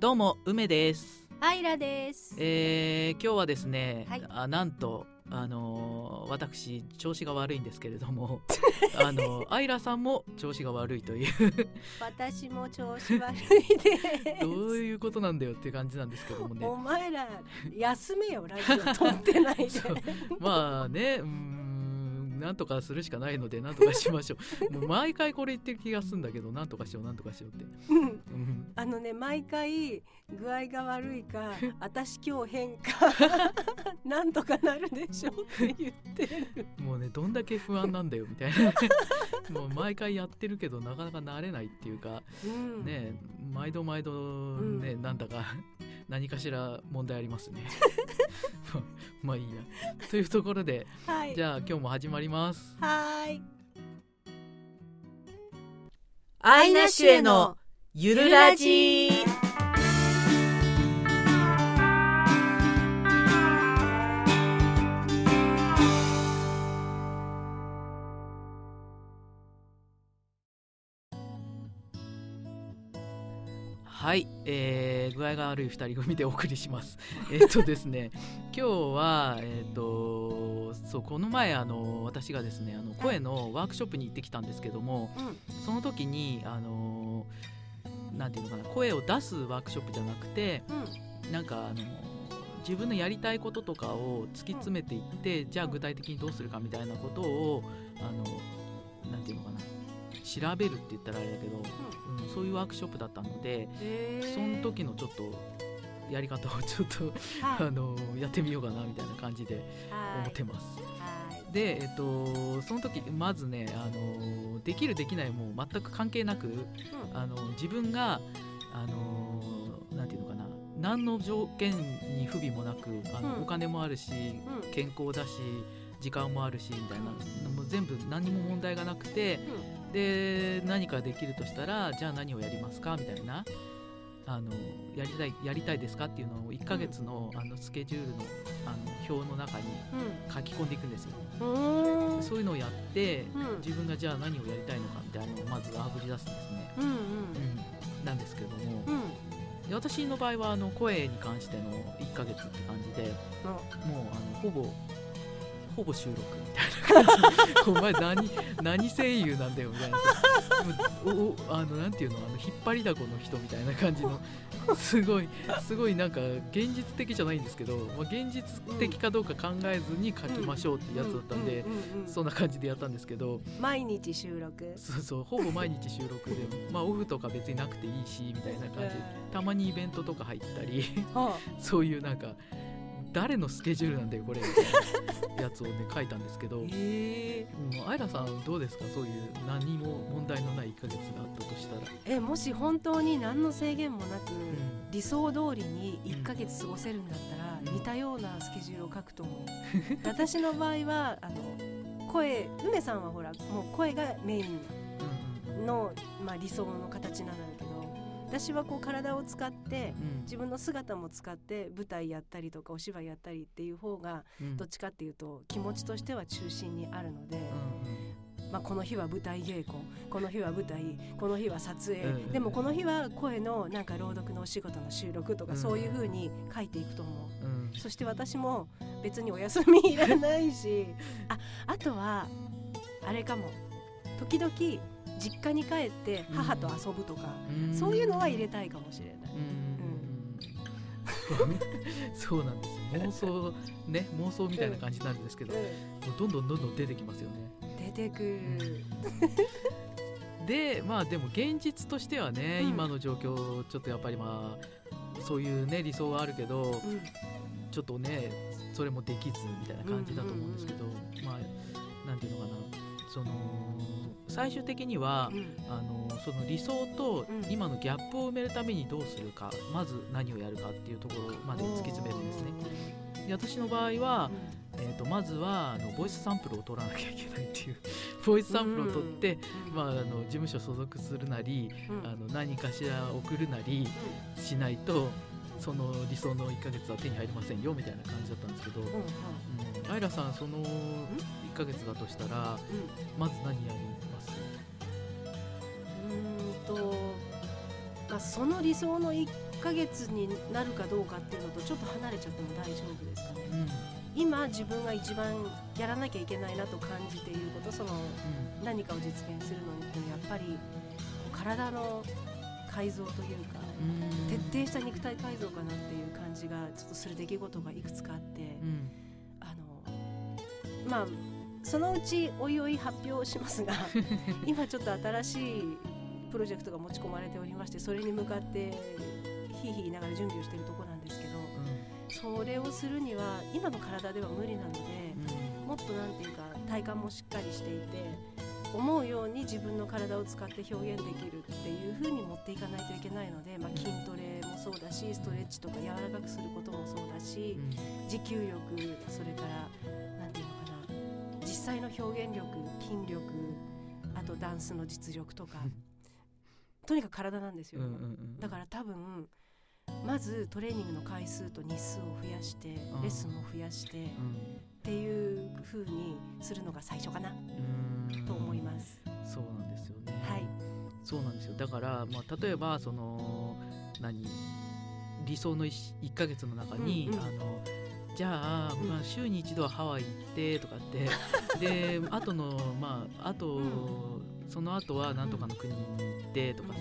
どうも梅です、アイラです。えー、今日はですね、はい。あなんとあのー私調子が悪いんですけれども あのアイラさんも調子が悪いという。私も調子悪いです。どういうことなんだよっていう感じなんですけどもね。お前ら休めよラジオ。撮ってないで。まあねうーんなんとかするしかないのでなんとかしましょう。もう毎回これ言ってる気がするんだけどなんとかしようなんとかしようって、うん。うん、あのね毎回具合が悪いか 私今日変か なんとかなるでしょって言ってる。もうねどんだけ不安なんだよみたいな。もう毎回やってるけどなかなか慣れないっていうかうん、ね毎度毎度ね、なんだか何かしら問題ありますねまあ まあいいやというところではい。じゃあ今日も始まりますはーい。アイナッシュへのゆるラジはい、えー、具合が悪い二人組でお送りします。えっとですね、今日はえっ、とそうこの前あの私がですねあの声のワークショップに行ってきたんですけども、うんその時にあのなんていうのかな声を出すワークショップじゃなくてうんなんかあの自分のやりたいこととかを突き詰めていって、じゃあ具体的にどうするかみたいなことをあのなんていうのかな調べるって言ったらあれだけど、うん、そういうワークショップだったので、その時のちょっとやり方をちょっとはい。あのやってみようかなみたいな感じで思ってます。はい。で、えっと、その時まずねあのできるできないもう全く関係なくうん。あの自分があのなんていうのかな何の条件に不備もなくあの、うん。お金もあるしうん。健康だし時間もあるしみたいなもう全部何にも問題がなくてで何かできるとしたらじゃあ何をやりますかみたいなあのやりたいやりたいですかっていうのを1ヶ月の,、あのスケジュールのあの表の中にうん。書き込んでいくんですよ。うん。そういうのをやってうん。自分がじゃあ何をやりたいのかみたいなのをまずあぶり出すんですね。うんうん。うん、なんですけども、うん。で私の場合はあの声に関しての1ヶ月って感じでのもうあのほぼほぼ収録みたいな感じ。お前何何声優なんだよみたいな。おおあのなんていうのあの引っ張りだこの人みたいな感じの。すごいすごいなんか現実的じゃないんですけど、まあ、現実的かどうか考えずに書きましょうってやつだったんで、そんな感じでやったんですけど毎日収録。そうそうほぼ毎日収録でまあオフとか別になくていいしみたいな感じでたまにイベントとか入ったりは そういうなんか誰のスケジュールなんだよこれみたいなやつをね書いたんですけど、あうん、アイラさんどうですか？そういう何も問題のない1ヶ月があったとしたら、えもし本当に何の制限もなく、う理想通りに1ヶ月過ごせるんだったら、うん。似たようなスケジュールを書くと思う。私の場合はあの声梅さんはほらもう声がメインの、まあ、理想の形なんだけど私はこう体を使ってうん。自分の姿も使って舞台やったりとかお芝居やったりっていう方がうん。どっちかっていうと気持ちとしては中心にあるので、うんまあ、この日は舞台稽古この日は舞台この日は撮影、うんでもこの日は声のなんか朗読のお仕事の収録とか、うん。そういう風に書いていくと思う。うんうん。そして私も別にお休みいらないしああとはあれかも。時々実家に帰って母と遊ぶとか、うん。そういうのは入れたいかもしれない。うん。そうなんです妄想ね妄想みたいな感じになるんですけど、もうどんどんどんどん出てきますよね。出てくる、でまあでも現実としてはね、うん。今の状況ちょっとやっぱりまあそういうね理想はあるけどうん。ちょっとねそれもできずみたいな感じだと思うんですけど、まあなんていうのかな。その最終的には、うん。あのその理想とうん。今のギャップを埋めるためにどうするか、まず何をやるかっていうところまで突き詰めるんですね。で私の場合は、えー、とまずはあのボイスサンプルを取らなきゃいけないっていう ボイスサンプルを取って、うん。まあ、あの事務所所属するなり、うん。あの何かしら送るなりしないとその理想の1ヶ月は手に入りませんよみたいな感じだったんですけど、うん。アイラさんその1ヶ月だとしたらまず何やりますうーんと、まあ、その理想の1 1ヶ月になるかどうかっていうのとちょっと離れちゃっても大丈夫ですかね、うん。今自分が一番やらなきゃいけないなと感じていることそのうん何かを実現するのにっていうのはやっぱり体の改造というかうん。徹底した肉体改造かなっていう感じがちょっとする出来事がいくつかあってうん。あのまあそのうちおいおい発表しますが 今ちょっと新しいプロジェクトが持ち込まれておりましてそれに向かってひいひい言いながら準備をしているところなんですけどそれをするには今の体では無理なのでうん。もっとなんていうか体幹もしっかりしていて思うように自分の体を使って表現できるっていう風に持っていかないといけないので、まあ、筋トレもそうだしストレッチとか柔らかくすることもそうだし持久力それからなんていうのかな実際の表現力筋力あとダンスの実力とかとにかく体なんですよ、うんうんうんだから多分まずトレーニングの回数と日数を増やしてん。レッスンも増やしてっていう風にするのが最初かなうん。うんと思います。そうなんですよね。はい、そうなんですよ。だから、まあ、例えばその何？理想の 1, 1ヶ月の中に、うんうん。あのじゃあ、うん。まあ、週に一度はハワイ行ってとかって であとのまああと、その後はなんとかの国にてとかさ、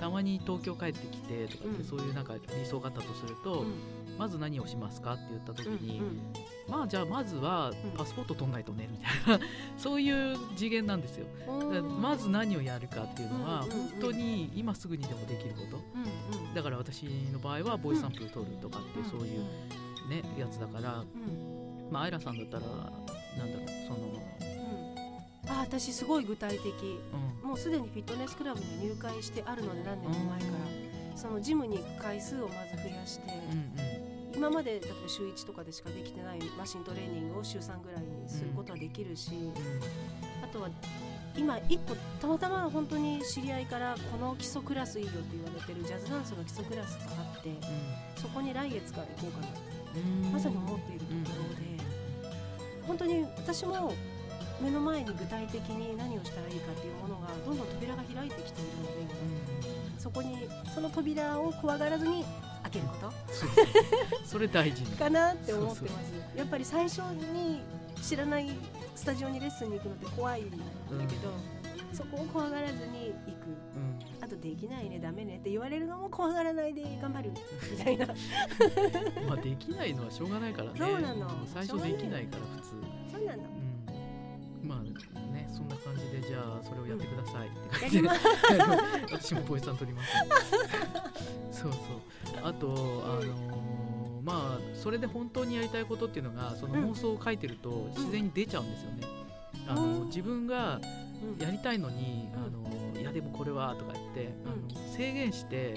たまに東京帰ってきてとかって、うん。そういうなんか理想があったとすると、うん。まず何をしますかって言った時に、まあじゃあまずはん。パスポート取んないとねみたいな。そういう次元なんですよ。だからまず何をやるかっていうのは本当に今すぐにでもできること。だから私の場合はボイスサンプル取るとかってそういうねやつだからまあアイラさんだったらなんだろうそのうんあ私すごい具体的。うん。もうすでにフィットネスクラブに入会してあるので何年も前から。そのジムに行く回数をまず増やして、うん今まで例えば週1とかでしかできてないマシントレーニングを週3ぐらいにすることはできるし、うん。あとは今1個たまたま本当に知り合いからこの基礎クラスいいよって言われてるジャズダンスの基礎クラスがあって。そこに来月から行こうかなうんうん。まさに思っているところで、本当に私も目の前に具体的に何をしたらいいかっていうものがどんどん扉が開いてきているのでうんそこにその扉を怖がらずに開けること。それ大事。ねかなって思ってます。やっぱり最初に知らないスタジオにレッスンに行くのって怖いんだけど、そこを怖がらずに行く。うん。あとできないねダメねって言われるのも怖がらないで頑張る。みたいな。まあできないのはしょうがないからね。そうなの。ん最初できないから普通。そうなの。うんまあねそんな感じでじゃあそれをやってくださいって感じで。やります私もボイスさん取ります、そうそう。あとあのーまあそれで本当にやりたいことっていうのがそのうん。妄想を書いてると自然に出ちゃうんですよね、あのうん。自分がうん。やりたいのに、うん。あのいやでもこれはとか言って、あうん。の制限して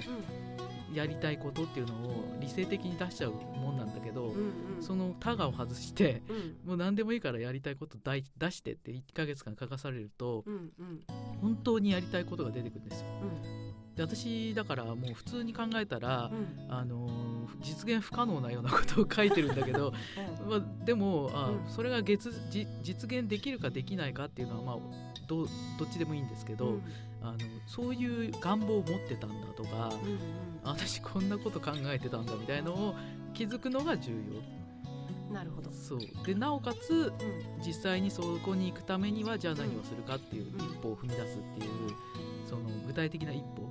やりたいことっていうのを理性的に出しちゃうもんなんだけど、うんうん。うんそのタガを外してうん。もう何でもいいからやりたいこと出してって1ヶ月間書かされるとうんうん。本当にやりたいことが出てくるんですよ。うん。で私だからもう普通に考えたら、うん。あのー実現不可能なようなことを書いてるんだけど、まあ、でもあ、うん。それが月じ実現できるかできないかっていうのは、まあ、どどっちでもいいんですけど、うんあのそういう願望を持ってたんだとか、うんうん私こんなこと考えてたんだみたいのを気づくのが重要。なるほど、そう。でなおかつうん。実際にそこに行くためにはじゃあ何をするかっていううん。一歩を踏み出すっていうその具体的な一歩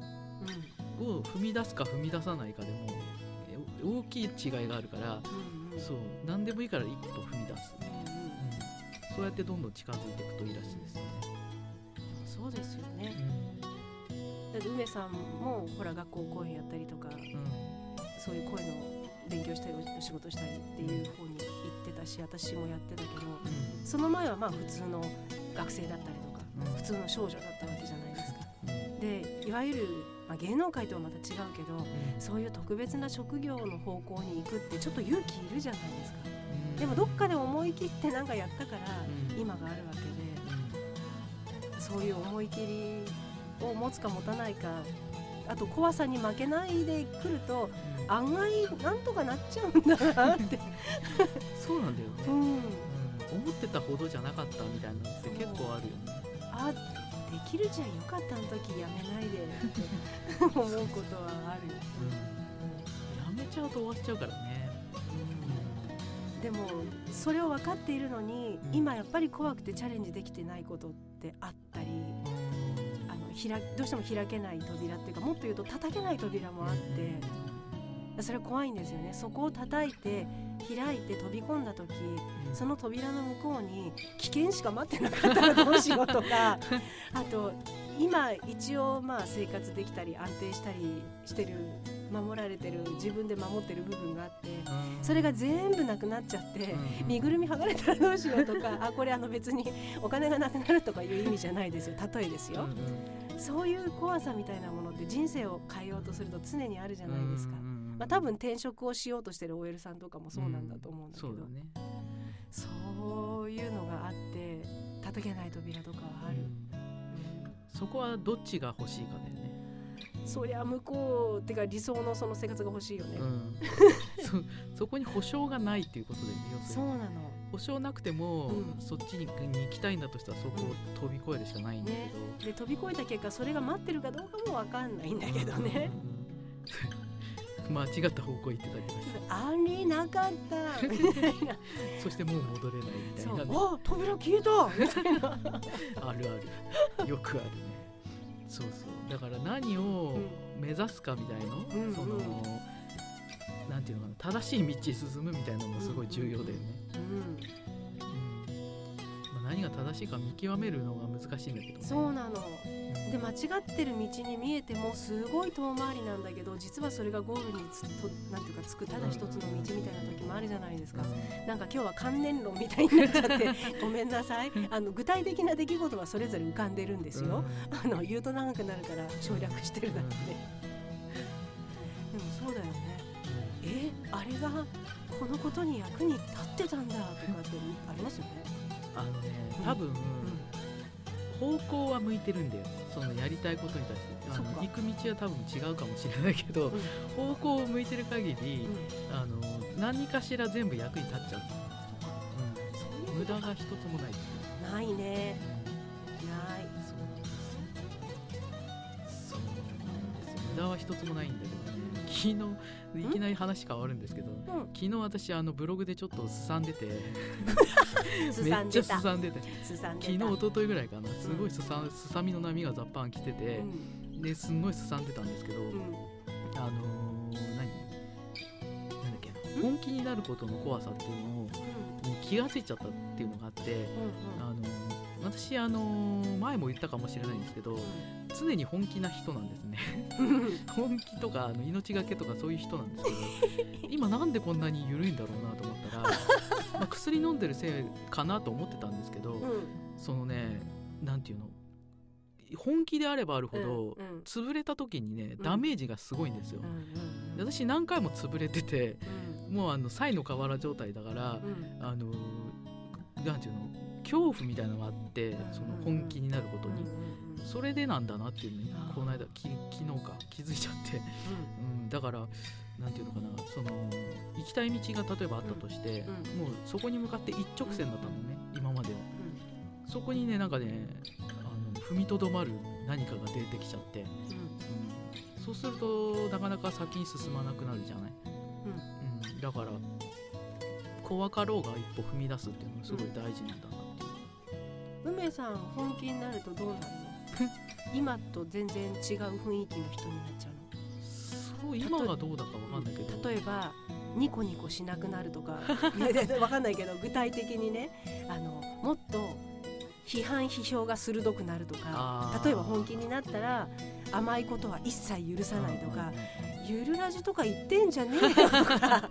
うを踏み出すか踏み出さないかでもえ大きい違いがあるからんうんうん。そう。何でもいいから一歩踏み出す、うんそうやってどんどん近づいていくといいらしいですよね。そうですよね。うだって梅さんもほら学校公演やったりとかんうんそういう声の勉強したりお仕事したりっていう方に行ってたし私もやってたけどその前はまあ普通の学生だったりとかうん。普通の少女だったわけじゃないですか。うん。でいわゆる、まあ、芸能界とはまた違うけどそういう特別な職業の方向に行くってちょっと勇気いるじゃないですか。うん。でもどっかで思い切ってなんかやったからうん。今があるわけでそういう思い切りを持つか持たないか。あと怖さに負けないで来るとうん。案外なんとかなっちゃうんだなって。そうなんだよね、うん。うん。思ってたほどじゃなかったみたいなのって結構あるよね。あできるじゃんよかったあの時やめないでって思うことはあるよ、うん。ちゃうと終わっちゃうからね、でもそれを分かっているのに、うん。今やっぱり怖くてチャレンジできてないことってあっ開どうしても開けない扉っていうかもっと言うと叩けない扉もあってそれは怖いんですよね。そこを叩いて開いて飛び込んだ時うん。その扉の向こうに危険しか待ってなかったらどうしようとか あと今一応まあ生活できたり安定したりしてる守られてる自分で守ってる部分があってうん。それが全部なくなっちゃってうん。身ぐるみ剥がれたらどうしようとかあこれあの別にお金がなくなるとかいう意味じゃないですよ。例えですよそういう怖さみたいなものって人生を変えようとすると常にあるじゃないですか。まあ、多分転職をしようとしてる OL さんとかもそうなんだと思うんだけど、そうだね。そういうのがあって叩けない扉とかはある、うん。そこはどっちが欲しいかだよね。そりゃ向こうってか理想のその生活が欲しいよね、うん、そそこに保証がないっていうことでね要するに。そうなの保証なくても、うん。そっちにに行きたいんだとしたらそこを飛び越えるしかないんだけど、で飛び越えた結果それが待ってるかどうかも分かんないんだけどね、うん。間違った方向行ってたりとかして。ありなかった。みたいなそしてもう戻れないみたいなね。あ扉消えた。みたいな、あるある。よくあるね。そうそう。だから何を目指すかみたいの、うんうん。そのなんていうのかな正しい道へ進むみたいなのもすごい重要だよね、うん。うん。まあ、何が正しいか見極めるのが難しいんだけど、ね、そうなの。うん。で間違ってる道に見えてもすごい遠回りなんだけど実はそれがゴールにつとなんていうかつくただ一つの道みたいな時もあるじゃないですか、なんか今日は観念論みたいになっちゃって ごめんなさい。あの具体的な出来事はそれぞれ浮かんでるんですよ、あの言うと長くなるから省略してるだけで、でもそうだよあれがこのことに役に立ってたんだとかってありますよね、あのねうん。多分、方向は向いてるんだよ。そのやりたいことに対して。あの行く道は多分違うかもしれないけど、方向を向いてる限り、うん。あの何かしら全部役に立っちゃう、そういううん。無駄が一つもない、ないね。うん。ない。そうなんですよ。そうなんですよ。無駄は一つもないんだけどね昨日いきなり話変わるんですけどうん。昨日私あのブログでちょっとすさんでて。すめっちゃすさんでて。昨日一昨日ぐらいかなすごいすさすさみの波がザッパン来ててう、ん。ですんごいすさんでたんですけど、うん。あのー、何？なんだっけな本気になることの怖さっていうのをに気がついちゃったっていうのがあって、うん。あのー私、あのー前も言ったかもしれないんですけど常に本気な人なんですね。う ん本気とかあの命がけとかそういう人なんですけど今なんでこんなに緩いんだろうなと思ったら、まあ、薬飲んでるせいかなと思ってたんですけど、うん。そのねなんていうの本気であればあるほど、うんうん。潰れた時にねうん。ダメージがすごいんですよ、うんうんで私何回も潰れててうん。もうあの才の河原状態だから、うん。あのなんていうの恐怖みたいなのがあってうんその本気になることに、それでなんだなっていうのにこの間き昨日か気づいちゃって、うん、だからなんていうのかなその行きたい道が例えばあったとして、うんもうそこに向かって一直線だったのね今までは。そこにねなんかねあの踏みとどまる何かが出てきちゃって、うん。そうするとなかなか先に進まなくなるじゃない、うん、だから怖かろうが一歩踏み出すっていうのがすごい大事なんだ梅さん本気になるとどうなるの？今と全然違う雰囲気の人になっちゃうそう今がどうだかわかんないけど。の例えばニコニコしなくなるとか。いやいやわかんないけど具体的にねあのもっと批判批評が鋭くなるとか。例えば本気になったら甘いことは一切許さないとか「ゆるラジとか言ってんじゃねえよ」とか。あ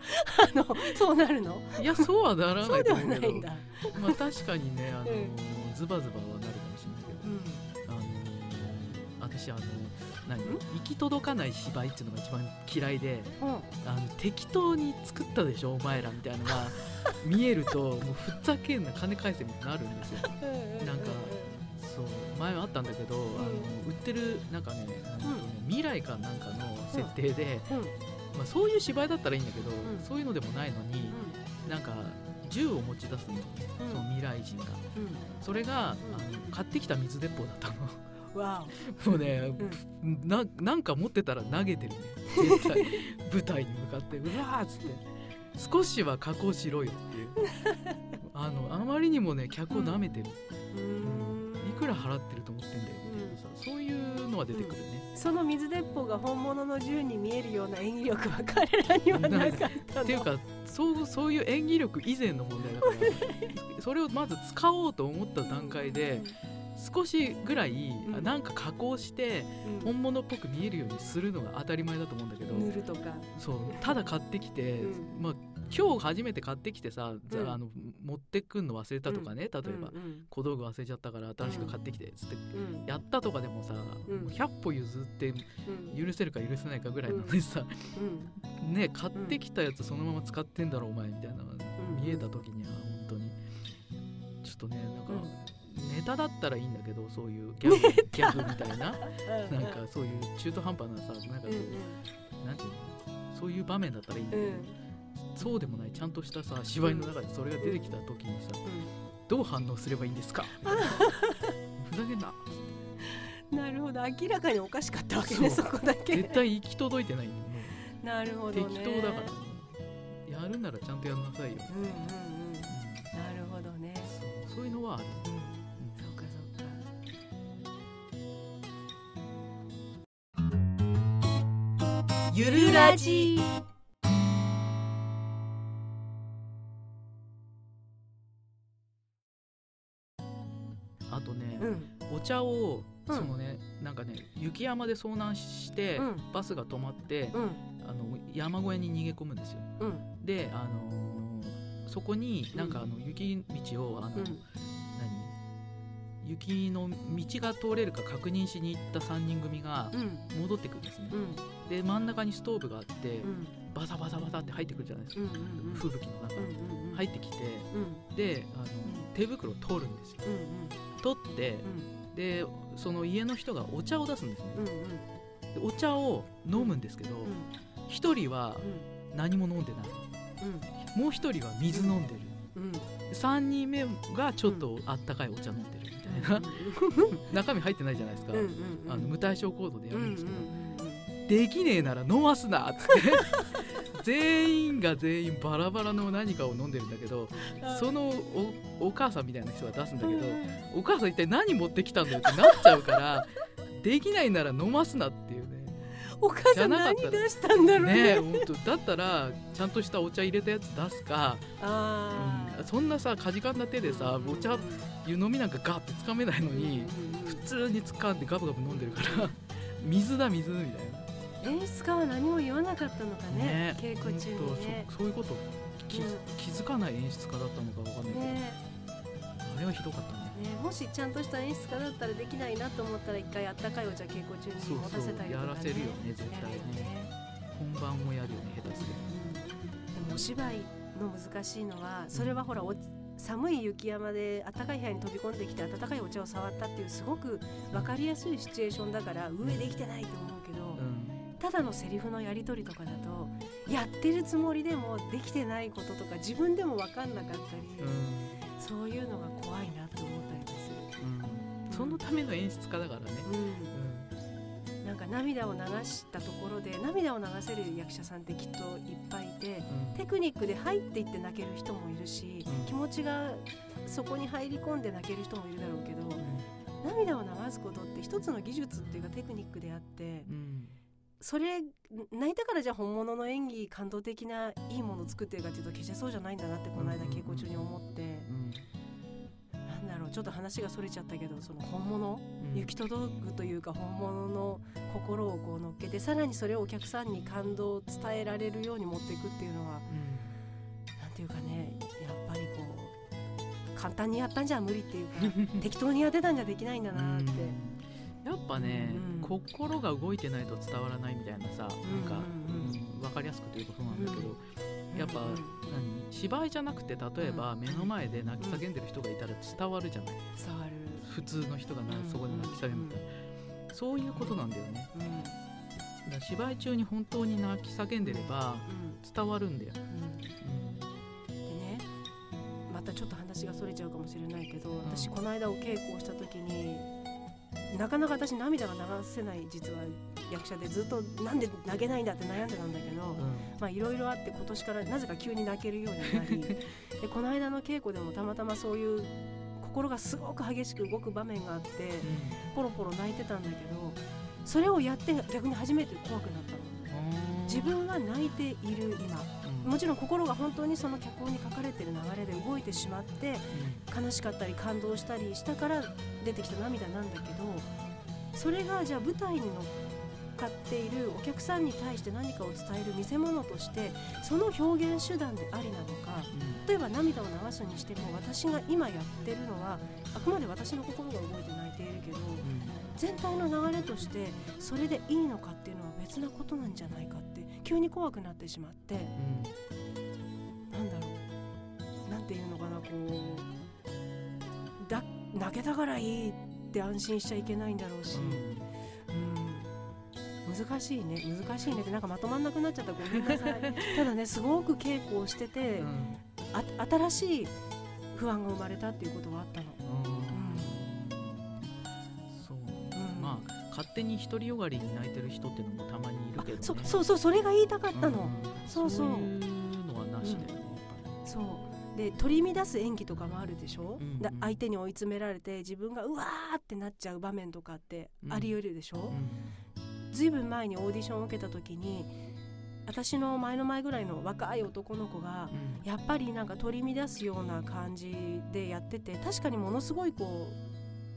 のそうなるの？いやそうはならそなうではないと思うけど。いんだ。まあ確かにねあの、うんズバズバはなるかもしれないけどうん。あの私あの何ん行き届かない芝居っていうのが一番嫌いでうん。あの適当に作ったでしょお前らみたいなのが 見えるともうふざけんな金返せみたいになるんですよ。なんかそう前はあったんだけど、あの売ってるなんかね,、うん。未来かなんかの設定で、うん。うん。まあ、そういう芝居だったらいいんだけど、ん。そういうのでもないのに、なんか銃を持ち出すの、うん。その未来人が。うん。それが、うん。あの買ってきた水鉄砲だったの。わ もうね、ななんか持ってたら投げてるね 絶対。舞台に向かって。うわーっつって。少しは加工しろよっていう。あのあまりにもね客を舐めてる、おうーん。いくら払ってると思ってんだよみたいなさそういうのは出てくる。ね、その水鉄砲が本物の銃に見えるような演技力は彼らにはなかったの。っていうかそうそういう演技力以前の問題だから それをまず使おうと思った段階で少しぐらいうん。なんか加工してうん。本物っぽく見えるようにするのが当たり前だと思うんだけど塗るとか。そうただ買ってきて、うん。まあ今日初めて買ってきてさ、じゃうん。ああの持ってくんの忘れたとかね、例えば、小道具忘れちゃったから新しく買ってきてっつって、うん。やったとかでもさ、うん。もう100歩譲ってうん許せるか許せないかぐらいなのにさ、うん。ね買ってきたやつそのまま使ってんだろお前みたいな見えた時には本当に。ちょっとねなんか、うん。ネタだったらいいんだけどそういうギャグギャグみたいな。うんなんかそういう中途半端なさなんかこうんう、なんていうの？そういう場面だったらいいんだけど、うんそうでもないちゃんとしたさ芝居の中でそれが出てきた時にさ、うどう反応すればいいんですか？ふざけんな。ん なるほど。明らかにおかしかったわけねそこだけ。絶対行き届いてないなるほどね。適当だから、ね、やるならちゃんとやんなさいよ、うんうんうん。うんなるほどね。そう。そういうのはある、うんうん。そうかそうか。ゆるラジ茶をうんそのね、なんかね雪山で遭難して、うん。バスが止まって、うん。あの山小屋に逃げ込むんですよ。うん。であのーそこになんかあの雪道をあの、雪の道が通れるか確認しに行った3人組がうん。戻ってくるんですね、うん。で真ん中にストーブがあって、うん。バサバサバサって入ってくるじゃないですか、うんうんうん。吹雪の中、うんうん入ってきてうん。であの手袋を取るんですよ。うん。取ってうんでその家の人がお茶を出すんですね。うんうん。でお茶を飲むんですけど一人は何も飲んでない。もう一人は水飲んでる。うん。うん。3人目がちょっとあったかいお茶飲んでるみたいな。中身入ってないじゃないですか、うんうんうん。あの無対象コードでやうんうんんるですけど、うん。できねえなら飲ますなっつって全員が全員バラバラの何かを飲んでるんだけどそのおお母さんみたいな人が出すんだけどお母さん一体何持ってきたんだよってなっちゃうから できないなら飲ますなっていうね。お母さん何出したんだろうね。えねほんとだったらちゃんとしたお茶入れたやつ出すか、あうん。そんなさかじかんだ手でさお茶湯飲みなんかガッてつかめないのに普通につかんでガブガブ飲んでるから水だ水みたいな。演出家は何も言わなかったのかね稽古中にね。そそういうこと。気,、うん。気づかない演出家だったのかわかんないけど、ね。あれはひどかったね。ねもしちゃんとした演出家だったらできないなと思ったら一回あったかいお茶稽古中に持たせたりとか、ね、やらせるよね絶対ね。本番もやるよね下手すりうんでもお芝居の難しいのはそれはほらお寒い雪山で暖かい部屋に飛び込んできて温かいお茶を触ったっていうすごく分かりやすいシチュエーションだから上できてないと思うただのセリフのやり取りとかだとやってるつもりでもできてないこととか自分でも分かんなかったり、うん。そういうのが怖いなと思ったりもする。うん。そのための演出家だからね、うん。なんか涙を流したところで涙を流せる役者さんってきっといっぱいいてうん。テクニックで入っていって泣ける人もいるし、うん。気持ちがそこに入り込んで泣ける人もいるだろうけど涙を流すことって一つの技術っていうかテクニックであってうんそれ泣いたからじゃあ本物の演技感動的ないいものを作ってるかっていうと決してそうじゃないんだなってこの間稽古中に思ってうなんだろうちょっと話がそれちゃったけどその本物行き届くというか本物の心をこう乗っけてさらにそれをお客さんに感動を伝えられるように持っていくっていうのはなんていうかねやっぱりこう簡単にやったんじゃ無理っていうか適当にやってたんじゃできないんだなって。やっぱね、うん。心が動いてないと伝わらないみたいなさ、なんか、うんうんうん分かりやすくというとそうなんだけど、うん。やっぱ、うん何芝居じゃなくて例えばうん。目の前で泣き叫んでる人がいたら伝わるじゃない、伝わる、普通の人がなうん。そこで泣き叫んでたら、そういうことなんだよね。うん。だから芝居中に本当に泣き叫んでれば伝わるんだよ、うん。うんでねまたちょっと話がそれちゃうかもしれないけど私この間お稽古をした時になかなか私涙が流せない実は役者でずっとなんで投げないんだって悩んでたんだけど、まあいろいろあって今年からなぜか急に泣けるようになり でこの間の稽古でもたまたまそういう心がすごく激しく動く場面があってポロポロ泣いてたんだけどそれをやって逆に初めて怖くなったの。自分が泣いている今もちろん心が本当にその脚本に書かれている流れで動いてしまって悲しかったり感動したりしたから出てきた涙なんだけどそれがじゃあ舞台に乗っかっているお客さんに対して何かを伝える見せ物としてその表現手段でありなのか例えば涙を流すにしても私が今やってるのはあくまで私の心が動いて泣いているけど全体の流れとしてそれでいいのかっていうのは別なことなんじゃないかって急に怖くなってしまって、うん、なんだろうなんていうのかなこうだ泣けたからいいって安心しちゃいけないんだろうし、うん、難しいね難しいねってなんかまとまんなくなっちゃったごめんなさい。ただねすごく稽古をしてて、うん、あ新しい不安が生まれたっていうことはあったの。勝手に独りよがりに泣いてる人っていうのもたまにいるけど、ね、そそうそうそれが言いたかったの、うん、そうそう。そういうのはなしだよね、うん、そう。で取り乱す演技とかもあるでしょ、うんうん、相手に追い詰められて自分がうわーってなっちゃう場面とかってあり得るでしょ、うん、ずいぶん前にオーディションを受けた時に私の前の前ぐらいの若い男の子が、やっぱりなんか取り乱すような感じでやってて確かにものすごいこ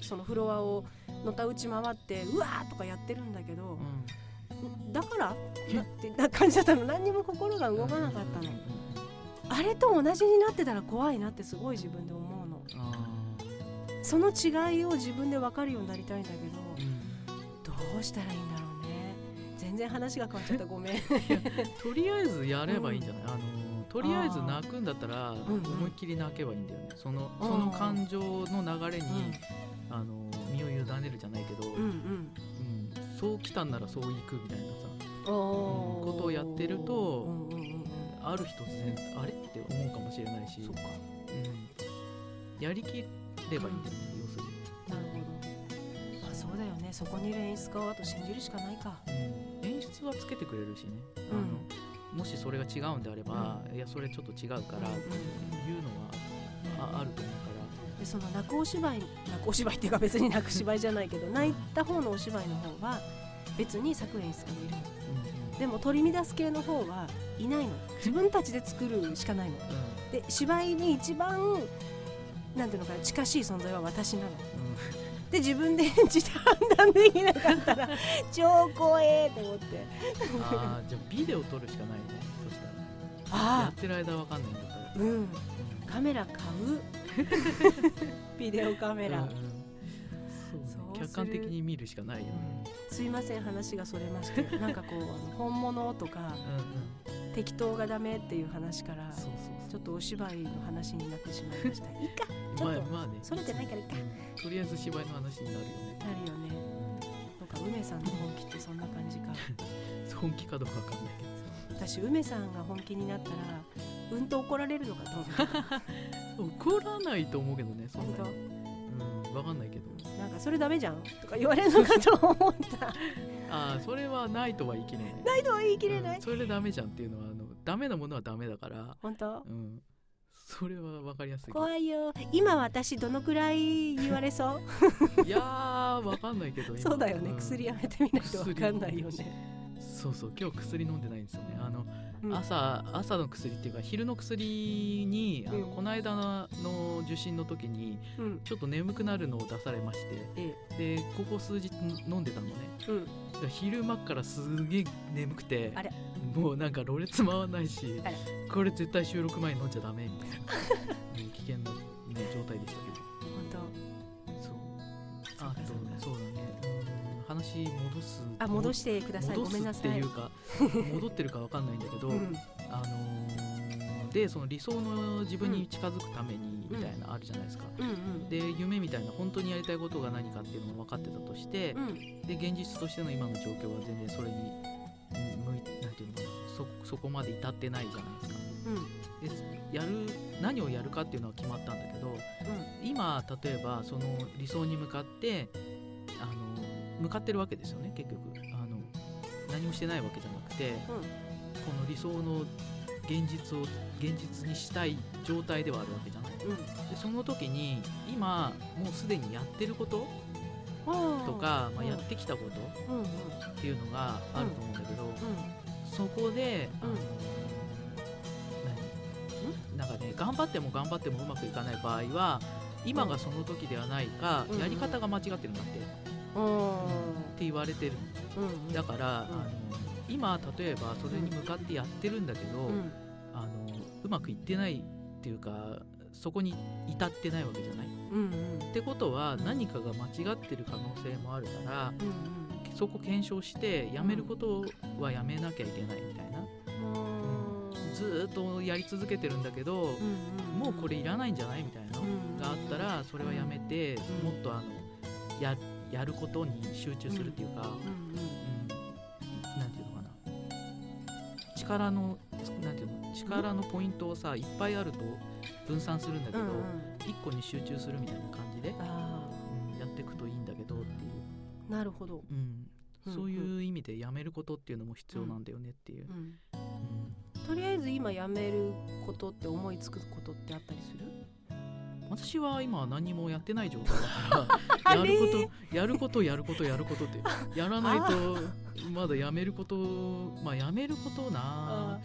うそのフロアをのたうち回ってうわーとかやってるんだけど、うん、だからってな感じだったの。何にも心が動かなかったの、あれと同じになってたら怖いなってすごい自分で思うの。その違いを自分で分かるようになりたいんだけど、どうしたらいいんだろうね。全然話が変わっちゃった。ごめん。とりあえずやればいいんじゃない、うん、あのとりあえず泣くんだったら思いっきり泣けばいいんだよね、そのその感情の流れに、あの身を委ねるじゃないけど、うんうん。うん、そう来たんならそう行くみたいなさ、うん、ことをやってると、うんうんうん、ある日突然あれって思うかもしれないし、うん、やりきればいいんだよね、要するに。なるほど、まあ、そうだよね。そこにいる演出家はあと信じるしかないか、演出はつけてくれるしね、あのもしそれが違うんであれば、いやそれちょっと違うからっていうのはああると思うでその泣くお芝居泣くお芝居っていうか別に泣く芝居じゃないけど泣いた方のお芝居の方は別に作演出がいるの、でも取り乱す系の方はいないの。自分たちで作るしかないの、で芝居に一番なんていうのかな近しい存在は私なの、で自分で演じて判断できなかったら 超怖えと思って。ああじゃあビデオ撮るしかないねそしたら。あやってる間わかんないんだからうん。カメラ買う ビデオカメラ、うん、そう客観的に見るしかないよね、うん、すいません話がそれまして。なんかこう本物とかうん、適当がダメっていう話からちょっとお芝居の話になってしまいました。いいか？ちょっと、まあ、まあね。それてないからいいか、とりあえず芝居の話になるよね。なるよね。なんか梅さんの本気ってそんな感じか。本気かどうかわかんないけど。私梅さんが本気になったらうんと怒られるのかと思う怒らないと思うけどねそんなに。うん分かんないけど。なんかそれダメじゃんとか言われるのかと思った。ああそれはないとは言い切れない。ないとは言い切れない、うん、それでダメじゃんっていうのはあのダメなものはダメだから。本当？うん。それは分かりやすい。怖いよ。今私どのくらい言われそう？いやー分かんないけどそうだよね、うん、薬やめてみないと分かんないよね。そうそう今日薬飲んでないんですよね。あの、うん、朝朝の薬っていうか昼の薬にあの、うん、この間の受診の時に、ちょっと眠くなるのを出されまして、でここ数日飲んでたのね、昼間からすげえ眠くてもうなんかろれつ回らないしこれ絶対収録前に飲んじゃダメみたいな 危険な、ね、状態でしたけど。本当。そう。あとそうだ話戻す。あ戻してください。ごめんなさい。っていうか戻ってるかわかんないんだけど、うん、あのー、でその理想の自分に近づくためにみたいなあるじゃないですか、うんうん、で夢みたいな本当にやりたいことが何かっていうのが分かってたとして、うん、で現実としての今の状況は全然それに向いなんていうのかなそそこまで至ってないじゃないですか。うん、でやる何をやるかっていうのは決まったんだけど、うん、今例えばその理想に向かってあの向かってるわけですよね結局。あの何もしてないわけじゃなくてこの理想の現実を現実にしたい状態ではあるわけじゃない。うん。でその時に今もうすでにやってることうんとか、まあ、うん。やってきたことうんうん。っていうのがあると思うんだけど、うそこで、あのなんかね頑張っても頑張ってもうまくいかない場合は今がその時ではないか、うん。やり方が間違ってるんだって、んうんって言われてる。うんだから、うん。あの今例えばそれに向かってやってるんだけど、うん。あのうまくいってないっていうかそこに至ってないわけじゃない。うんうん。ってことは何かが間違ってる可能性もあるからうんそこ検証してやめることはやめなきゃいけないみたいな、うん。ずーっとやり続けてるんだけど、うんうん。もうこれいらないんじゃないみたいなのうんがあったらそれはやめて、うん。もっとあのややることに集中するっていうか、うんうんなんていうのかな。力のなんていうの力のポイントをさいっぱいあると分散するんだけど、うんうん。一個に集中するみたいな感じで、あうんやっていくといいんだけどっていう、あなるほど、うん。うんそういう意味でやめることっていうのも必要なんだよねっていう。う、ん、うん。とりあえず今やめることって思いつくことってあったりする？私は今何もやってない状態だからあやれることやることやることやることってやらないとまだやめることまあやめることな。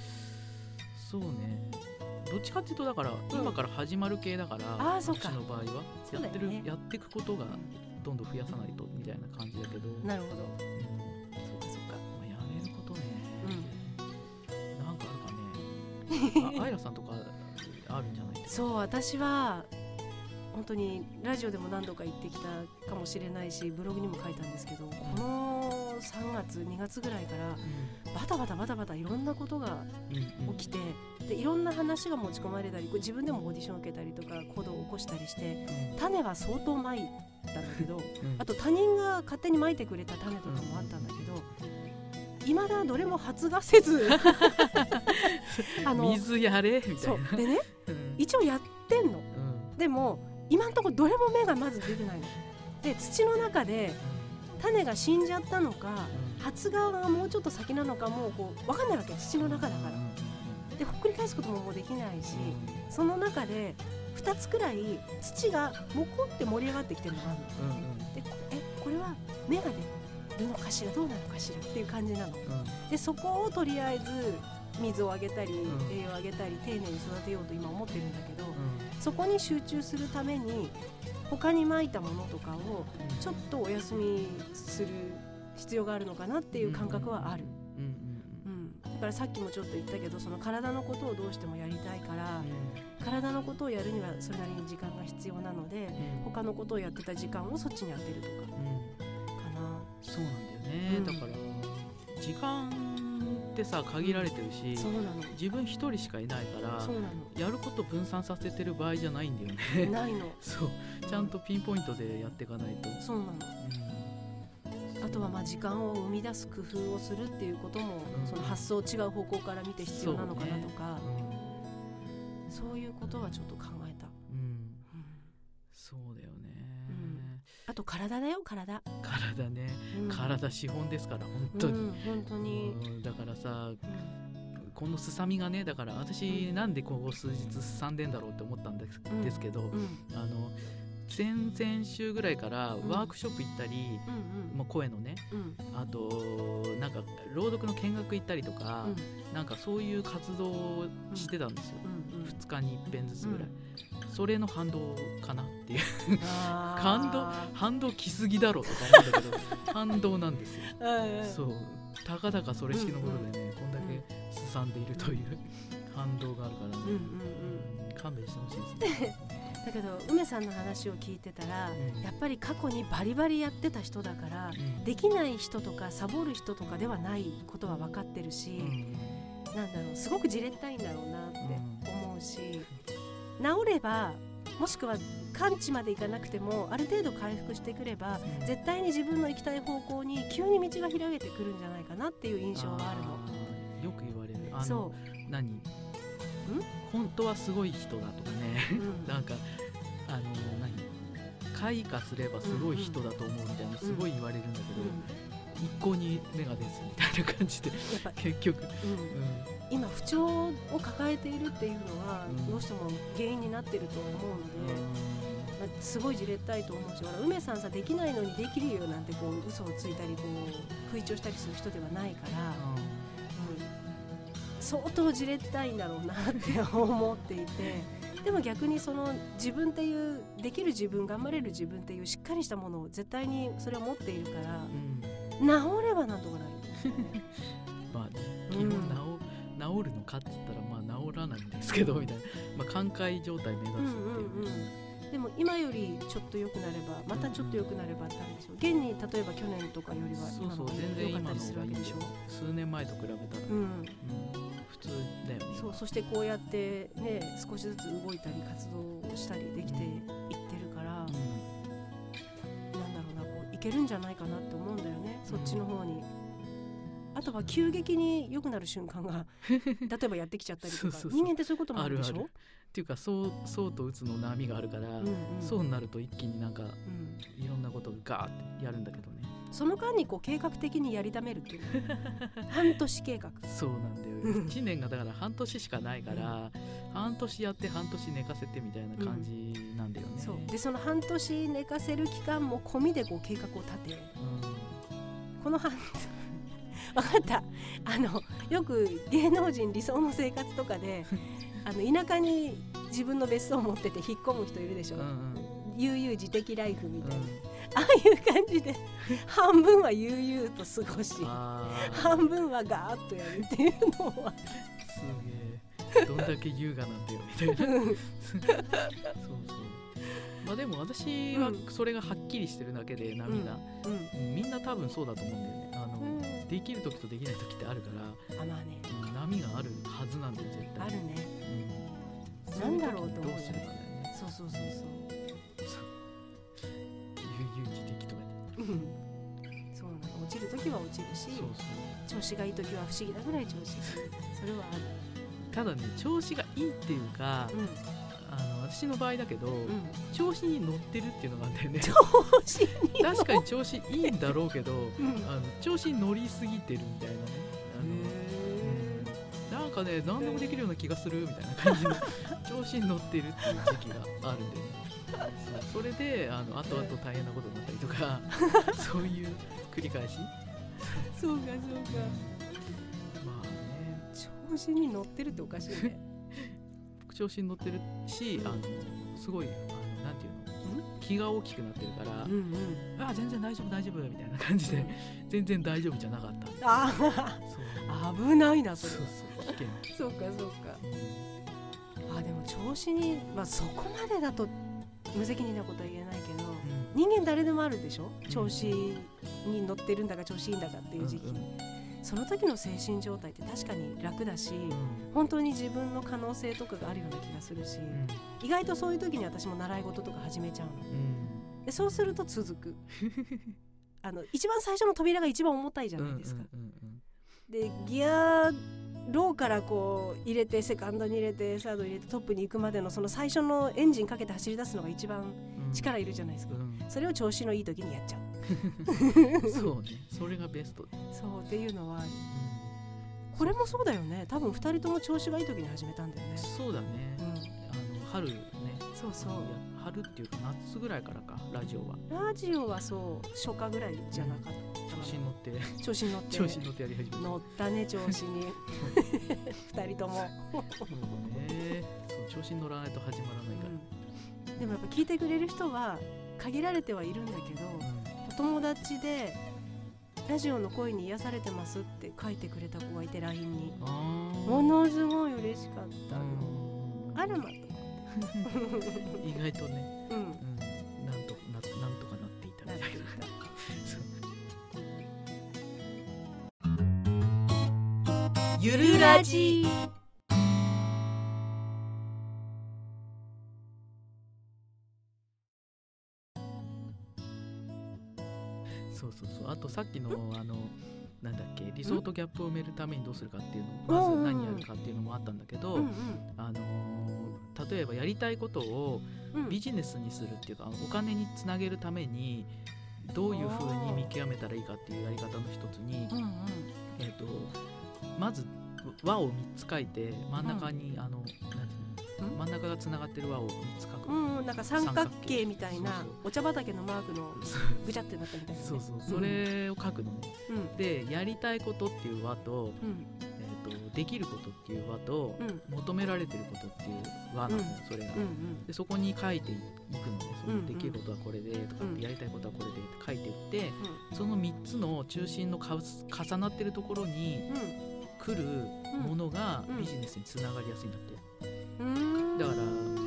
そうね。どっちかっていうとだから、今から始まる系だからあー。そっか。私の場合はやってる、ねやっていくことがどんどん増やさないとみたいな感じだけど、うんなるほど。まそっかそっか。あ、やめることね、なんかあるかね。あアイラさんとかあるんじゃない？ですかそう私は本当にラジオでも何度か言ってきたかもしれないしブログにも書いたんですけどこの3月2月ぐらいからバタバタバタバタいろんなことが起きてでいろんな話が持ち込まれたり自分でもオーディション受けたりとか行動を起こしたりして種は相当まいたんだけどうん。あと他人が勝手にまいてくれた種とかもあったんだけどいまだどれも発芽せず あの水やれみたいそなう。でねうん。一応やってんの。うん。でも今んところどれも芽がまず出てないの。で土の中で種が死んじゃったのか発芽がもうちょっと先なのかもうこう分かんないわけ土の中だから。でほっくり返すことももうできないしその中で2つくらい土がもこって盛り上がってきてるのがあるの。うんうん。でこえこれは芽が出るのかしらどうなのかしら？っていう感じなの。うん。でそこをとりあえず水をあげたり、うん。栄養をあげたり丁寧に育てようと今思ってるんだけど、うんそこに集中するために他にまいたものとかをちょっとお休みする必要があるのかなっていう感覚はある、うんうんうん、だからさっきもちょっと言ったけどその体のことをどうしてもやりたいからうん。体のことをやるにはそれなりに時間が必要なのでうん。他のことをやってた時間をそっちに当てるとか。うん。かそうなんだよね、うん。だから時間ってさ限られてるし自分一人しかいないからそうなやること分散させてる場合じゃないんだよのね。ないの。そう。ちゃんとピンポイントでやっていかないと、そうなの。うん。あとはまあ時間を生み出す工夫をするっていうことも、うん。その発想を違う方向から見て必要なのかなとか。うん。そう,、いうことはちょっと考と体だよ体、体ね、うん。体資本ですから本当に、うん、本当に、うんだからさうん。このすさみがねだから私なんでここ数日すさんでんだろうって思ったんです,、うんですけどうんあの先々週ぐらいからうん。ワークショップ行ったり、うんまあ、声のねうん。あとなんか朗読の見学行ったりとか、うん。なんかそういう活動をしてたんですよ、うんうん2日に1遍ずつぐらい、それの反動かなっていう。感動反動来すぎだろとか思うんだけど 反動なんですよ。そう。たかだかそれ式のことでね、こんだけすさんでいるという 反動があるからね、うん勘弁してほしいですね、だけど梅さんの話を聞いてたら、うん。やっぱり過去にバリバリやってた人だから、うん。できない人とかサボる人とかではないことは分かってるし、うんなんだろうすごくじれったいんだろうなって思うし、治ればもしくは完治までいかなくてもある程度回復してくればうん。絶対に自分の行きたい方向に急に道が開けてくるんじゃないかなっていう印象はあるの。ーよく言われる。あのそ何？本当はすごい人だとかね。う、うん。なんかあの何？開花すればすごい人だと思うみたいなすごい言われるんだけど、一向に芽が出ずみたいな感じで結局、うん。う今不調を抱えているっていうのは、うん。どうしても原因になってると思うので、ん。まあ、すごいじれったいと思うし梅さんさできないのにできるよなんてこう嘘をついたりこう吹聴したりする人ではないから、うん、相当じれったいんだろうなって思っていて でも逆にその自分っていうできる自分頑張れる自分っていうしっかりしたものを絶対にそれを持っているからうん治ればなんとかなる。まあ基本治,、治るのかって言ったらまあ治らないんですけどみたいな、まあ、寛解状態目指すっていう。ね、うんうんうん。でも今よりちょっと良くなればまたちょっと良くなればってあるでしょう。現に例えば去年とかよりはそうそう今の全然今のするわけでしょ。でしょ数年前と比べたら、うん。うん。普通だよねそうそしてこうやってね少しずつ動いたり活動をしたりできていってるから、うんなんだろうなこういけるんじゃないかなって思うんだよねそっちの方に。あとは急激に良くなる瞬間が 例えばやってきちゃったりとか。人間ってそういうこともあるでしょ？っていうかそうそうと打つの波があるから、うん。うんそうになると一気になんかうん。いろんなことをガーってやるんだけどね。その間にこう計画的にやりためるっていう。半年計画。そうなんだよ。うん1年がだから半年しかないから、半年やって半年寝かせてみたいな感じなんだよね、そう。でその半年寝かせる期間も込みでこう計画を立てうんこの半分 かった。あのよく芸能人理想の生活とかで あの田舎に自分の別荘を持ってて引っ込む人いるでしょ、うんうん。悠々自適ライフみたいな、うん。ああいう感じで 半分は悠々と過ごし半分はガーッとやるっていうのは。すげえ。どんだけ優雅なんだよみたいな。うん。そうそうまあでも私はうん。それがはっきりしてるだけで波が、うん。みんな多分そうだと思うんだよね。あの、うん。できる時とできない時ってあるから、あまあね。うん波があるはずなんだよ絶対。あるね。うん、なんだろうと思うどうすればだよね。そうそうそうそう。悠々自適とかねうん。そうなの。落ちる時は落ちるしそうそう。調子がいい時は不思議なぐらい調子がいいそれはある。ただね調子がいいっていうか、うん私の場合だけど、うん。調子に乗ってるっていうのがあるんだよね。調子に確かに調子いいんだろうけどうん。あの調子に乗りすぎてるみたいなね。あの、うん。なんかね何でもできるような気がするみたいな感じの 調子に乗ってるっていう時期があるんで、ね、それであの後々大変なことになったりとか そういう繰り返し。そうかそうか。まあね。調子に乗ってるっておかしいね調子に乗ってるしあのすごいあのなんていうの気が大きくなってるから、うんうん。あ全然大丈夫大丈夫みたいな感じで 全然大丈夫じゃなかったあそう。あ危ないなそそう。れそう危険、そうかそうか。うんあでも調子にまあそこまでだと無責任なことは言えないけどうん。人間誰でもあるでしょ？調子に乗ってるんだか調子いいんだかっていう時期、うんうんその時の精神状態って確かに楽だし、うん。本当に自分の可能性とかがあるような気がするし、うん。意外とそういう時に私も習い事とか始めちゃうの。うん。でそうすると続く。あの一番最初の扉が一番重たいじゃうんないですか、うんうんでギアローからこう入れてセカンドに入れてサードに入れてトップに行くまでのその最初のエンジンかけて走り出すのが一番うん力いるじゃないですか、うん。それを調子のいい時にやっちゃう。そうね。それがベスト、そうっていうのはこれもそうだよね。多分2人とも調子がいい時に始めたんだよね。そうだね、うん。あの春ね。そうそう春っていうか夏ぐらいからかラジオは。ラジオはそう初夏ぐらいじゃなかった調子に乗って。調子に乗って。調子に乗ってやり始めた。乗ったね調子に。2人とも、そうね。そう調子に乗らないと始まらないから、うん。でもやっぱ聞いてくれる人は限られてはいるんだけどお友達でラジオの声に癒されてますって書いてくれた子がいて LINE に。ものすごい嬉しかった。の、うん。あらまと意外とね、うん。うん、なんとななんとかなっていたみたいな。ゆるラジ。そうそうそう。あとさっきのあのなんだっけ？理想とギャップを埋めるためにどうするかっていうの。まず何やるかっていうのもあったんだけど、うんうん。あのー例えばやりたいことをうん。ビジネスにするっていうかお金につなげるためにどういうふうに見極めたらいいかっていうやり方の一つに、うんうん。えー、とまず輪を3つ書いて真ん中に、あのなんて真ん中がつながってる輪を3つ書く、うんうんなんか三角形みたいなお茶畑のマークのぐちゃってなったみたいなね。そうそう。それを書くのね、うん。でやりたいことっていう輪と,、うん。えー、とできることっていう輪と、うん。求められてることっていう輪なのよ、それが、うんうん。でそこに書いていくのね。できることはこれでとかっうん。てやりたいことはこれでって書いていってその3つの中心のか重なってるところに来るものがうん。ビジネスにつながりやすいんだって。うんうんだから、あの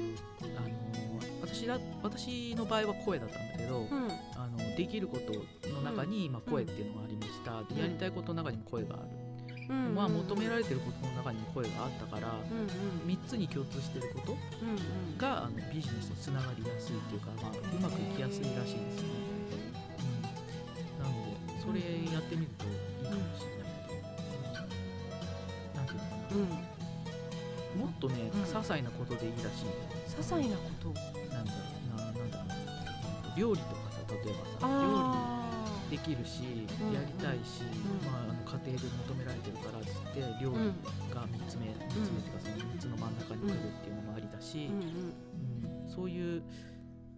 私ら私の場合は声だったんだけど、うん。あのできることの中に、まあ、声っていうのがありました、でやりたいことの中にも声がある、うん。まあ、求められてることの中にも声があったから、うんうん。3つに共通してることがあのビジネスにつながりやすいっていうか、まあ、うまくいきやすいらしいですね、うん、なのでそれやってみるといいかもしれないけど、なんていうのかうん。なもっとね、うん些細なことでいいらしい。些細なこと？なんだろうななんだろうな。料理とかさ例えばさ料あ理できるし、うん。やりたいし、うん。まあ、あの家庭で求められてるからっつって料理が3つ目、三つ目っていうかその3つの真ん中に来るっていうのもありだし、うん。うんうん。そういう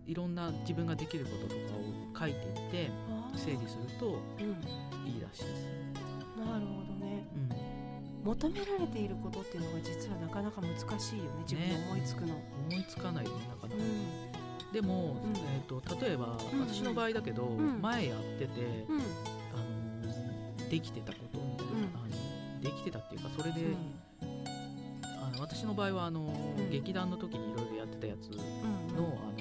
いろんな自分ができることとかを書いていって整理するとうん。いいらしいです。なるほど求められていることっていうのが実はなかなか難しいよね自分で思いつくの、思いつかないよねなかな。か。うん。でも、うん。えー、と例えば、うん私の場合だけど、ん。前やってて、うん。あのできてたことみたいな、うん。できてたっていうかそれで、うん。あの私の場合はあの、ん。劇団の時にいろいろやってたやつの,、うんあの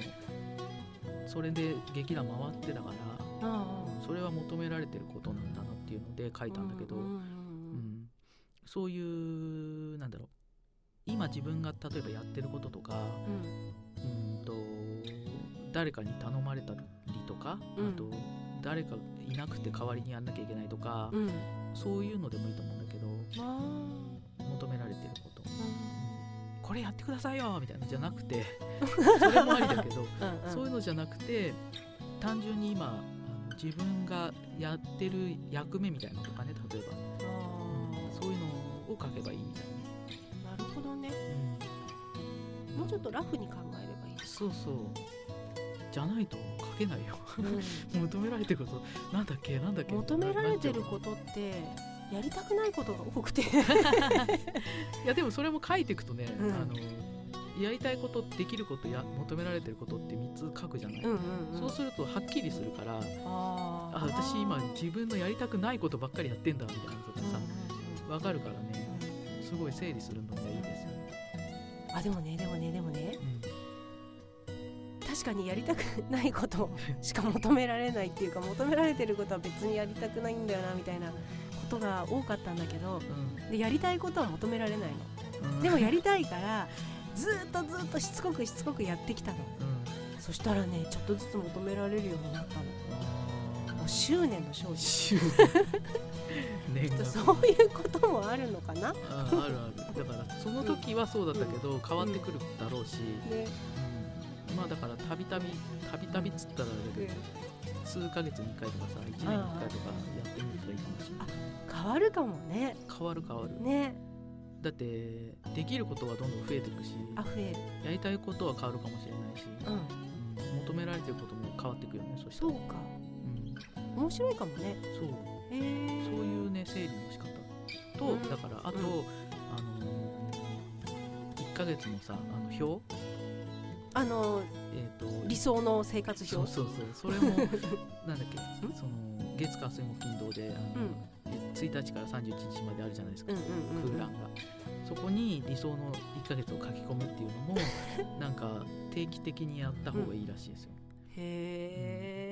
それで劇団回ってたから、あそれは求められてることなんだなっていうので書いたんだけど、うんうんうんそういうなんだろう。今自分が例えばやってることとかうん。うんと誰かに頼まれたりとか、うん。あと誰かいなくて代わりにやんなきゃいけないとか、うん。うんそういうのでもいいと思うんだけどあ求められてること、ーこれやってくださいよみたいなのじゃなくて それもありだけど、うんうん。そういうのじゃなくて単純に今自分がやってる役目みたいなのとかね例えば、を書けばいいみたいーなるほどね。な、うん。もうちょっとラフに考えればいいそうそう。じゃないと書けないよ。うん。求められてること。なんだっけ？なんだっけ？求められてるなことってやりたくないことが多くて。いやでもそれも書いていくとね、うん。あのやりたいことできることや求められてることって3つ書くじゃない、うんうんうん。そうするとはっきりするからあー。あ私今自分のやりたくないことばっかりやってんだみたいなのとかさうんうんわかるからうんねすごい整理するのがいいですよ、あでもねでもねでもね。うん。確かにやりたくないこと しか求められないっていうか求められてることは別にやりたくないんだよなみたいなことが多かったんだけどでやりたいことは求められないの。うん。でもやりたいからずーっとずーっとしつこくしつこくやってきたの。うん。そしたらねちょっとずつ求められるようになったの。あもう執念の勝利。ー執念念がそういうこともあるのかな？ああるある。だからその時はそうだったけど、変わってくるだろうし、まあだからたびたびたびたびっつったらあれだけど数ヶ月に1回とかさ1年に1回とかやってみるといいかもしれない。変わるかもね。変わる変わる、ね。だってできることはどんどん増えていくしあ増える。やりたいことは変わるかもしれないし、うん。うん求められてることも変わっていくよねそしたら。そうか。うん、面白いかもね。そうそういうね整理の仕方と、うん。だからあと、うん。あのー、1ヶ月のさあの表？あのえっ、と理想の生活表？そうそうそう。それも なんだっけ？ん？その月火水木金土であの、うん。1日から31日まであるじゃないですか、うんうんうん空欄が。そこに理想の1ヶ月を書き込むっていうのも なんか定期的にやった方がいいらしいですよ、へえ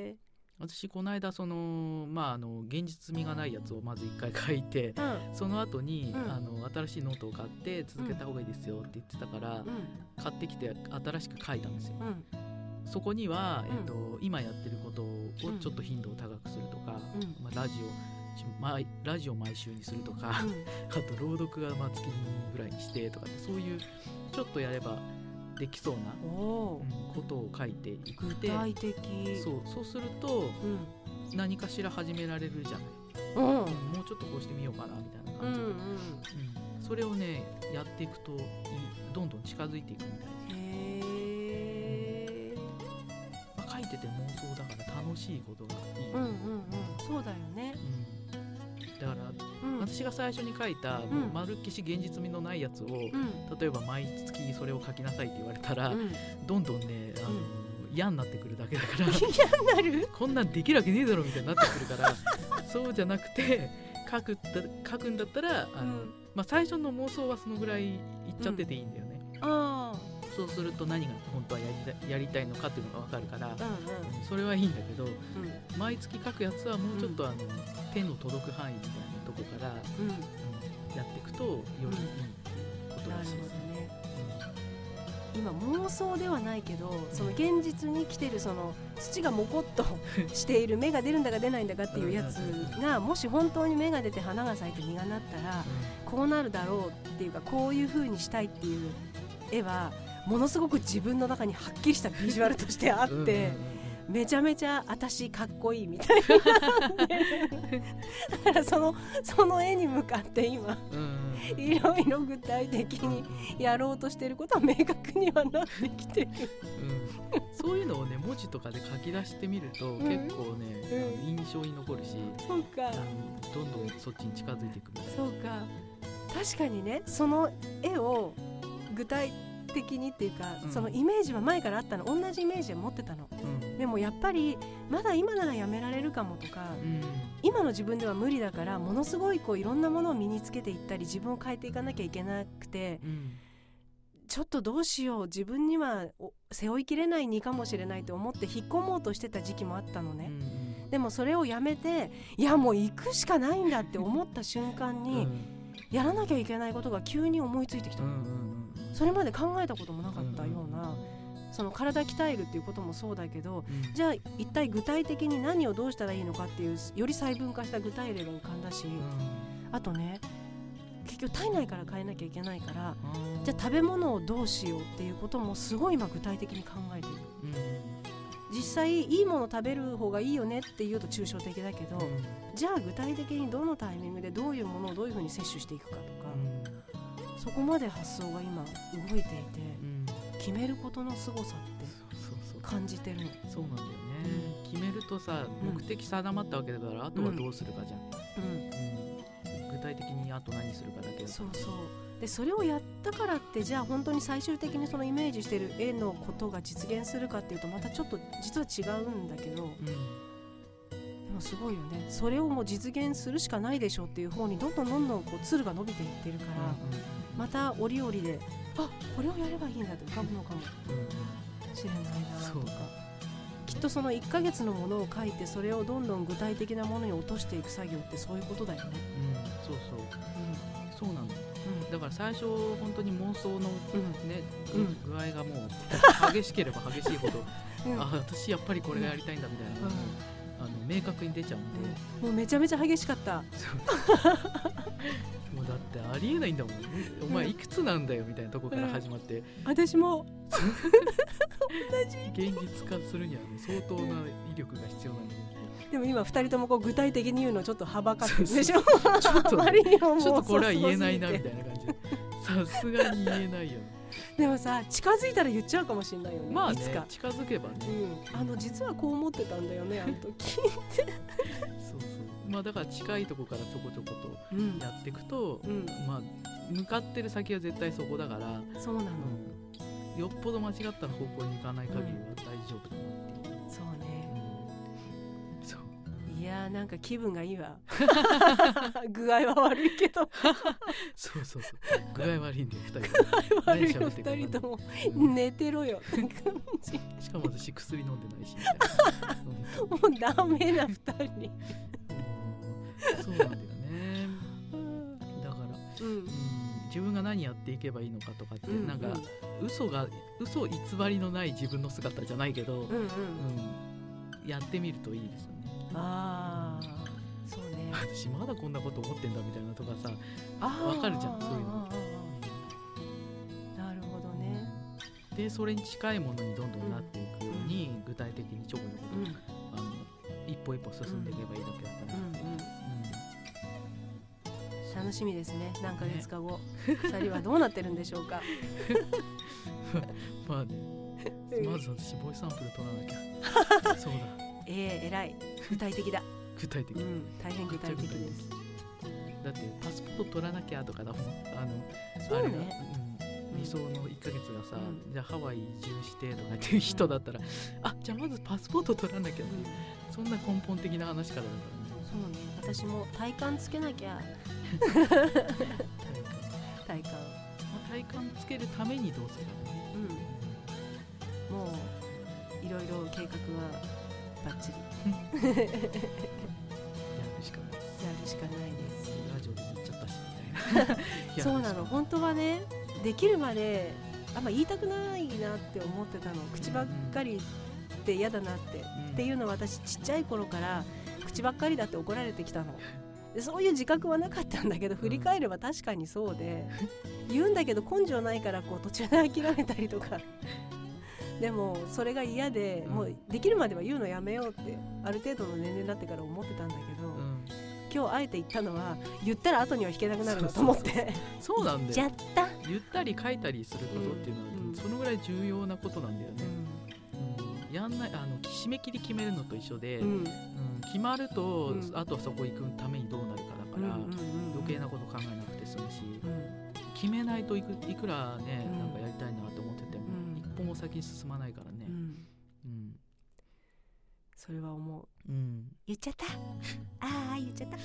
私この間そのまああの現実味がないやつをまず1回書いてうん。その後に、うん。あの新しいノートを買って続けた方がいいですよって言ってたから、うん。買ってきて新しく書いたんですよ。うん。そこには、うん。えっと今やってることをうん。ちょっと頻度を高くするとか、うん。まあ、ラジオラジオ毎週にするとか、うん。あと朗読はまあ月にぐらいにしてとかってそういうちょっとやればできそうな、ことを書いていって具体的。そうそうするとうん。何かしら始められるじゃない、うん。うんもうちょっとこうしてみようかなみたいなうんうん感じで、うん。それをねやっていくといいどんどん近づいていくみたいでへえまあ、書いてて妄想だから楽しいことがいい、うんうんうん。そうだよね。うんだからうん。私が最初に書いた、ん。もうまるっきし現実味のないやつを、うん。例えば毎月それを書きなさいって言われたら、うん。どんどんねあの、嫌になってくるだけだから 嫌になる？こんなんできるわけねえだろみたいになってくるから そうじゃなくて書く書くんだったらあの、うん。まあ、最初の妄想はそのぐらいいっちゃってていいんだよね、あそうすると何が本当はやりたやりたいのかっていうのが分かるから、あうんうん。それはいいんだけどうん。毎月書くやつはもうちょっとあの、手の届く範囲みたいなとこから、うん。やっていくとよりいいことらしいです。ね。ね今妄想ではないけどその現実に来てるその土がもこっと している芽が出るんだか出ないんだかっていうやつがもし本当に芽が出て花が咲いて実がなったらこうなるだろうっていうかこういう風にしたいっていう絵はものすごく自分の中にはっきりしたビジュアルとしてあってめちゃめちゃ私かっこいいみたいな だからそのその絵に向かって今いろいろ具体的にやろうとしてることは明確にはなってきてる。うん。そういうのをね文字とかで書き出してみると、ん。結構ね、うん。印象に残るし、そうか。うんどんどんそっちに近づいていくみたいな。そうか。確かにねその絵を具体的にっていうか、うん。そのイメージは前からあったの。同じイメージは持ってたの。うん。でもやっぱりまだ今ならやめられるかもとか、うん。今の自分では無理だからものすごいこういろんなものを身につけていったり自分を変えていかなきゃいけなくてうん。ちょっとどうしよう。自分にはお背負いきれない荷かもしれないと思って引っ込もうとしてた時期もあったのね、うんでもそれをやめていやもう行くしかないんだって思った瞬間うん。にやらなきゃいけないことが急に思いついてきたの、うんうんそれまで考えたこともなかったような、その体鍛えるっていうこともそうだけどうん。うんじゃあ一体具体的に何をどうしたらいいのかっていうより細分化した具体例が浮かんだし、あとね結局体内から変えなきゃいけないからうん。じゃあ食べ物をどうしようっていうこともすごい今具体的に考えている。うん。実際いいもの食べる方がいいよねっていうと抽象的だけど、じゃあ具体的にどのタイミングでどういうものをどういうふうに摂取していくかとか、そこまで発想が今動いていてうん。うん決めることの凄さってそうそうそう。感じてるの。そうなんだよね、決めるとさうん。目的定まったわけだから、あとはどうするかじゃん、うん。うん。具体的にあと何するかだけだ。そうそう。でそれをやったからってじゃあ本当に最終的にそのイメージしてる絵のことが実現するかっていうとまたちょっと実は違うんだけどうん。でもすごいよね。それをもう実現するしかないでしょっていう方にどんどんどんどんこう鶴が伸びていってるから、また折々であこれをやればいいんだって浮かぶのかもうんうん。しれないなそうとかきっとその1ヶ月のものを書いてそれをどんどん具体的なものに落としていく作業ってそういうことだよね。うん。そうそう。うそうなんだ。よん。だから最初本当に妄想のうん。ね、うん。具合がもう激しければ激しいほど、うん。あ私やっぱりこれがやりたいんだみたいなあの明確に出ちゃうんで、もうめちゃめちゃ激しかった。もうだってありえないんだもん。お前いくつなんだよみたいなとこから始まって、私も。現実化するにはね相当な威力が必要なのででも今2人ともこう具体的に言うのちょっとはばかってるでしょ。ちょっとあまりにももうちょっとこれは言えないなみたいな感じで。さすがに言えないよ。ねでもさ近づいたら言っちゃうかもしれないよね、まあいつか、ね近づけばね、うん、あの実はこう思ってたんだよねあの時、そうそう。まあだから近いとこからちょこちょことうん。やっていくと、うん、まあ向かってる先は絶対そこだから、そうなの、うん、よっぽど間違った方向に行かない限りは大丈夫だなっていやーなんか気分がいいわ。具合は悪いけど。そうそうそう。具合悪いんで2人とも。悪いよ何喋ってるか。2人ともうん。寝てろよ。しかも私薬飲んでないしもうダメな2人。うんそうなんだよね。だから、うん。うん、自分が何やっていけばいいのかとかって、うんなんか嘘が嘘偽りのない自分の姿じゃないけど、うんうん、うん、うん。やってみるといいですよねああそうね。私まだこんなこと思ってんだみたいなとかさあー。わかるじゃんそういうの。なるほどね。でそれに近いものにどんどんなっていくように、具体的にチョコのこと、うん。あの一歩一歩進んでいけばいいだけだから、うんうん。うん。楽しみですね何ヶ月か後、二人はどうなってるんでしょうか。まあね まず私ボイスサンプル取らなきゃ。そうだええ偉い。具体的だ。具体的うん大変具体的です。だ。ってパスポート取らなきゃとかだもん。あのそうあれが、ねうん、理想の1ヶ月がさ、うん。じゃあハワイ移住してとかっていう人だったら、あじゃあまずパスポート取らなきゃってそんな根本的な話からだからね。そうね。私も体感つけなきゃ。体感。体感。まあ体感つけるためにどうするかね。うん。もういろいろ計画はバッチリ。やるしかないです。やるしかないです。ラジオで言っちゃったしみたいな。そうなの。本当はねできるまであんま言いたくないなって思ってたの。口ばっかりって嫌だなって、うん。っていうのは私ちっちゃい頃から口ばっかりだって怒られてきたの。でそういう自覚はなかったんだけど振り返れば確かにそうで、言うんだけど根性ないからこう途中で諦めたりとかでもそれが嫌で、うん。もうできるまでは言うのやめようってある程度の年齢になってから思ってたんだけど、うん。今日あえて言ったのは言ったら後には引けなくなるなと思って。そうなんだよ。言った。り書いたりすることっていうのは、うん。そのぐらい重要なことなんだよね、うん。うん。やんないあの締め切り決めるのと一緒で、うん。うん。決まると、うん。あとはそこ行くためにどうなるかだから、余計なこと考えなくて済むし、うん。決めないといくいくらね、うん。なんか歩も先に進まないからね。う。ん。うん。それは思う。うん。言っちゃった？ああ言っちゃった。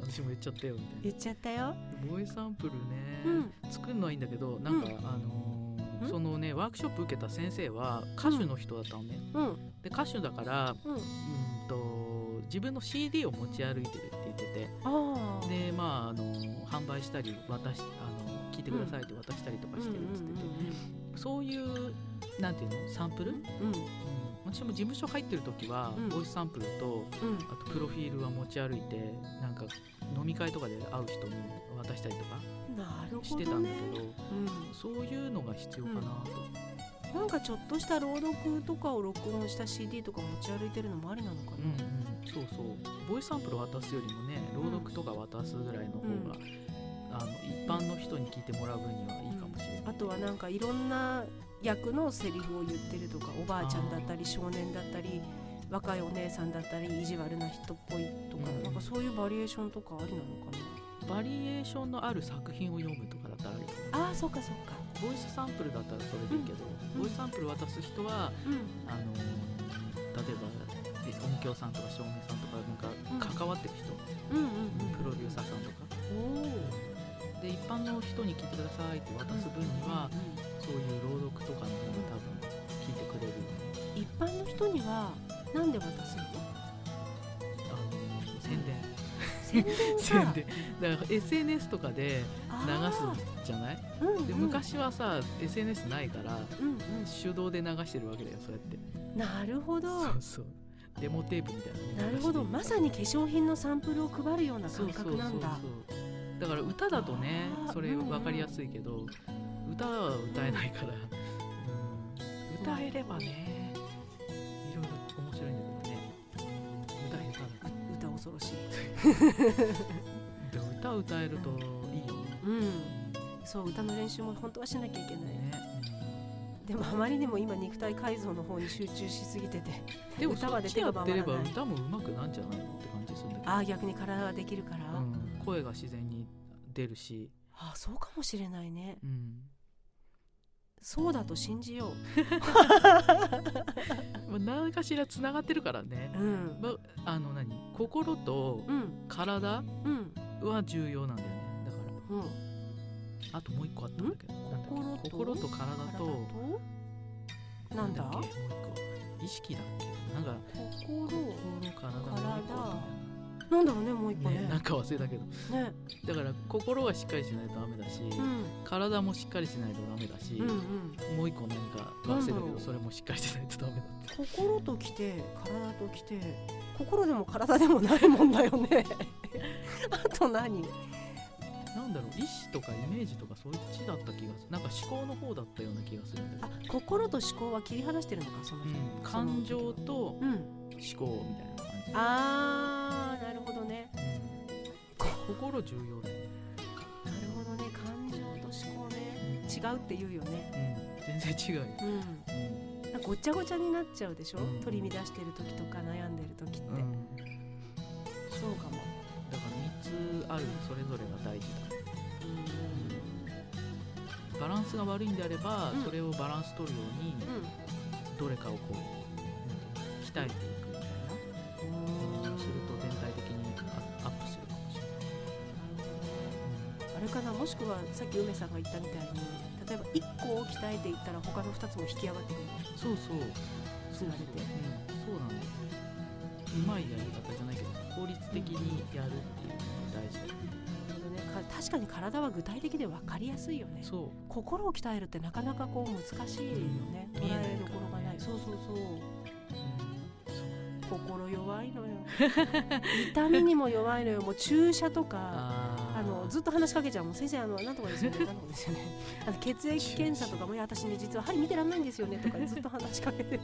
私も言っちゃったよみたい言っちゃったよ。なボイスサンプルね、うん。作るのはいいんだけどなんか、うん。あのーうん？そのねワークショップ受けた先生は歌手の人だったのね、うん。で歌手だからうん。うんと自分の CD を持ち歩いてるって言ってて。ああでまああの販売したり渡しあのてくださいって渡したりとかしてるっつってて、そういうなんていうの？サンプル、うん。うん。うん私も事務所入ってる時は、うん。ボイスサンプルとうん。あとプロフィールは持ち歩いてなんか飲み会とかで会う人に渡したりとかしてたんだけど、うそういうのが必要かなと、ん。なんかちょっとした朗読とかを録音した CD とか持ち歩いてるのもありなのかうんなうん、そうそう。ボイスサンプル渡すよりもね朗読とか渡すぐらいの方が、あの一般の人に聞いてもらう分にはいいかもしれない、あとはなんかいろんな役のセリフを言ってるとかおばあちゃんだったり少年だったり若いお姉さんだったり意地悪な人っぽいとか、うん。なんかそういうバリエーションとかありなのかバリエーションのある作品を読むとかだったらあああそっかそっか。ボイスサンプルだったらそれでいいけど、うん。ボイスサンプル渡す人はうん。あの例えばえ音響さんとか照明さんとかなんか関わってる人、うんうんうん。プロデューサーさんとかで一般の人に聞いてくださいって渡す分には、そういう朗読とかの方が多分聞いてくれる。一般の人にはなんで渡すの？あの宣伝。宣伝か。宣伝。だから SNS とかであ流ーすじゃない？うんうん。で昔はさ SNS ないからうんうん。手動で流してるわけだよそうやって。なるほど。そうそう。デモテープみたいなのなるほど。まさに化粧品のサンプルを配るような感覚なんだ。そうそうそうそうだから歌だとねそれうんうん。分かりやすいけど、歌は歌えないから、うん、歌えればねいろいろ面白いんだけどね。歌えたら歌恐ろしい。でも歌歌えるといいよね、うん。そう歌の練習も本当はしなきゃいけない。ね。でもあまりにも今肉体改造の方に集中しすぎててうん。でも歌までそっちやってれば歌も上手くなんじゃないのって感じするんだけど。ああ逆に体ができるから、あうん、声が自然に出るし、あそうかもしれないね。うん。そうだと信じよ まあ、何かしらつながってるからね、ううん。まあ、あの何？心とうん。体うん。は重要なんだよね。だから。うん。あともう一個あったんだけど。心と心と体体と？となんだっけ？もう一個。意識だっけ？なんか心。心体なんだろうねもう一個ね。ねなんか忘れたけど。ね。だから心はしっかりしないとダメだし、うん。体もしっかりしないとダメだし、うんうん。もう一個何か忘れたけどそれもしっかりしないとダメだって。心ときて体ときて心でも体でもないもんだよね。あと何？なんだろう意志とかイメージとかそっちだった気がする。なんか思考の方だったような気がするんだあけど心と思考は切り離してるのかその人、うん、感情とうん。思考みたいなあーなるほどね。うん、心重要だよ。ね、なるほどね。感情と思考ね。違うって言うよね。うん、全然違うよ、うん。ごちゃごちゃになっちゃうでしょ、うん。取り乱してる時とか悩んでる時って、うん、そうかも、だから3つあるそれぞれが大事だ。バランスが悪いんであれば、うん。それをバランス取るようにうん。どれかをこう、うん鍛えていもしくはさっき梅さんが言ったみたいに例えば1個を鍛えていったら他の2つも引き上がってくる。そうそう。つなげてうん、そうなんだようまいやり方じゃないけど効率的にやるっていうのが大事。だよね。確かに体は具体的で分かりやすいよね。そう。心を鍛えるってなかなかこう難しいよね、うん。捉えどころがない。ねそうそうそう。うん。心弱いのよ。痛みにも弱いのよ。もう注射とかずっと話しかけちゃう。もん先生あのなんとかですよね。なんとかですよねあの血液検査とかもいや私ね実は針見てらんないんですよねとかずっと話しかけてる、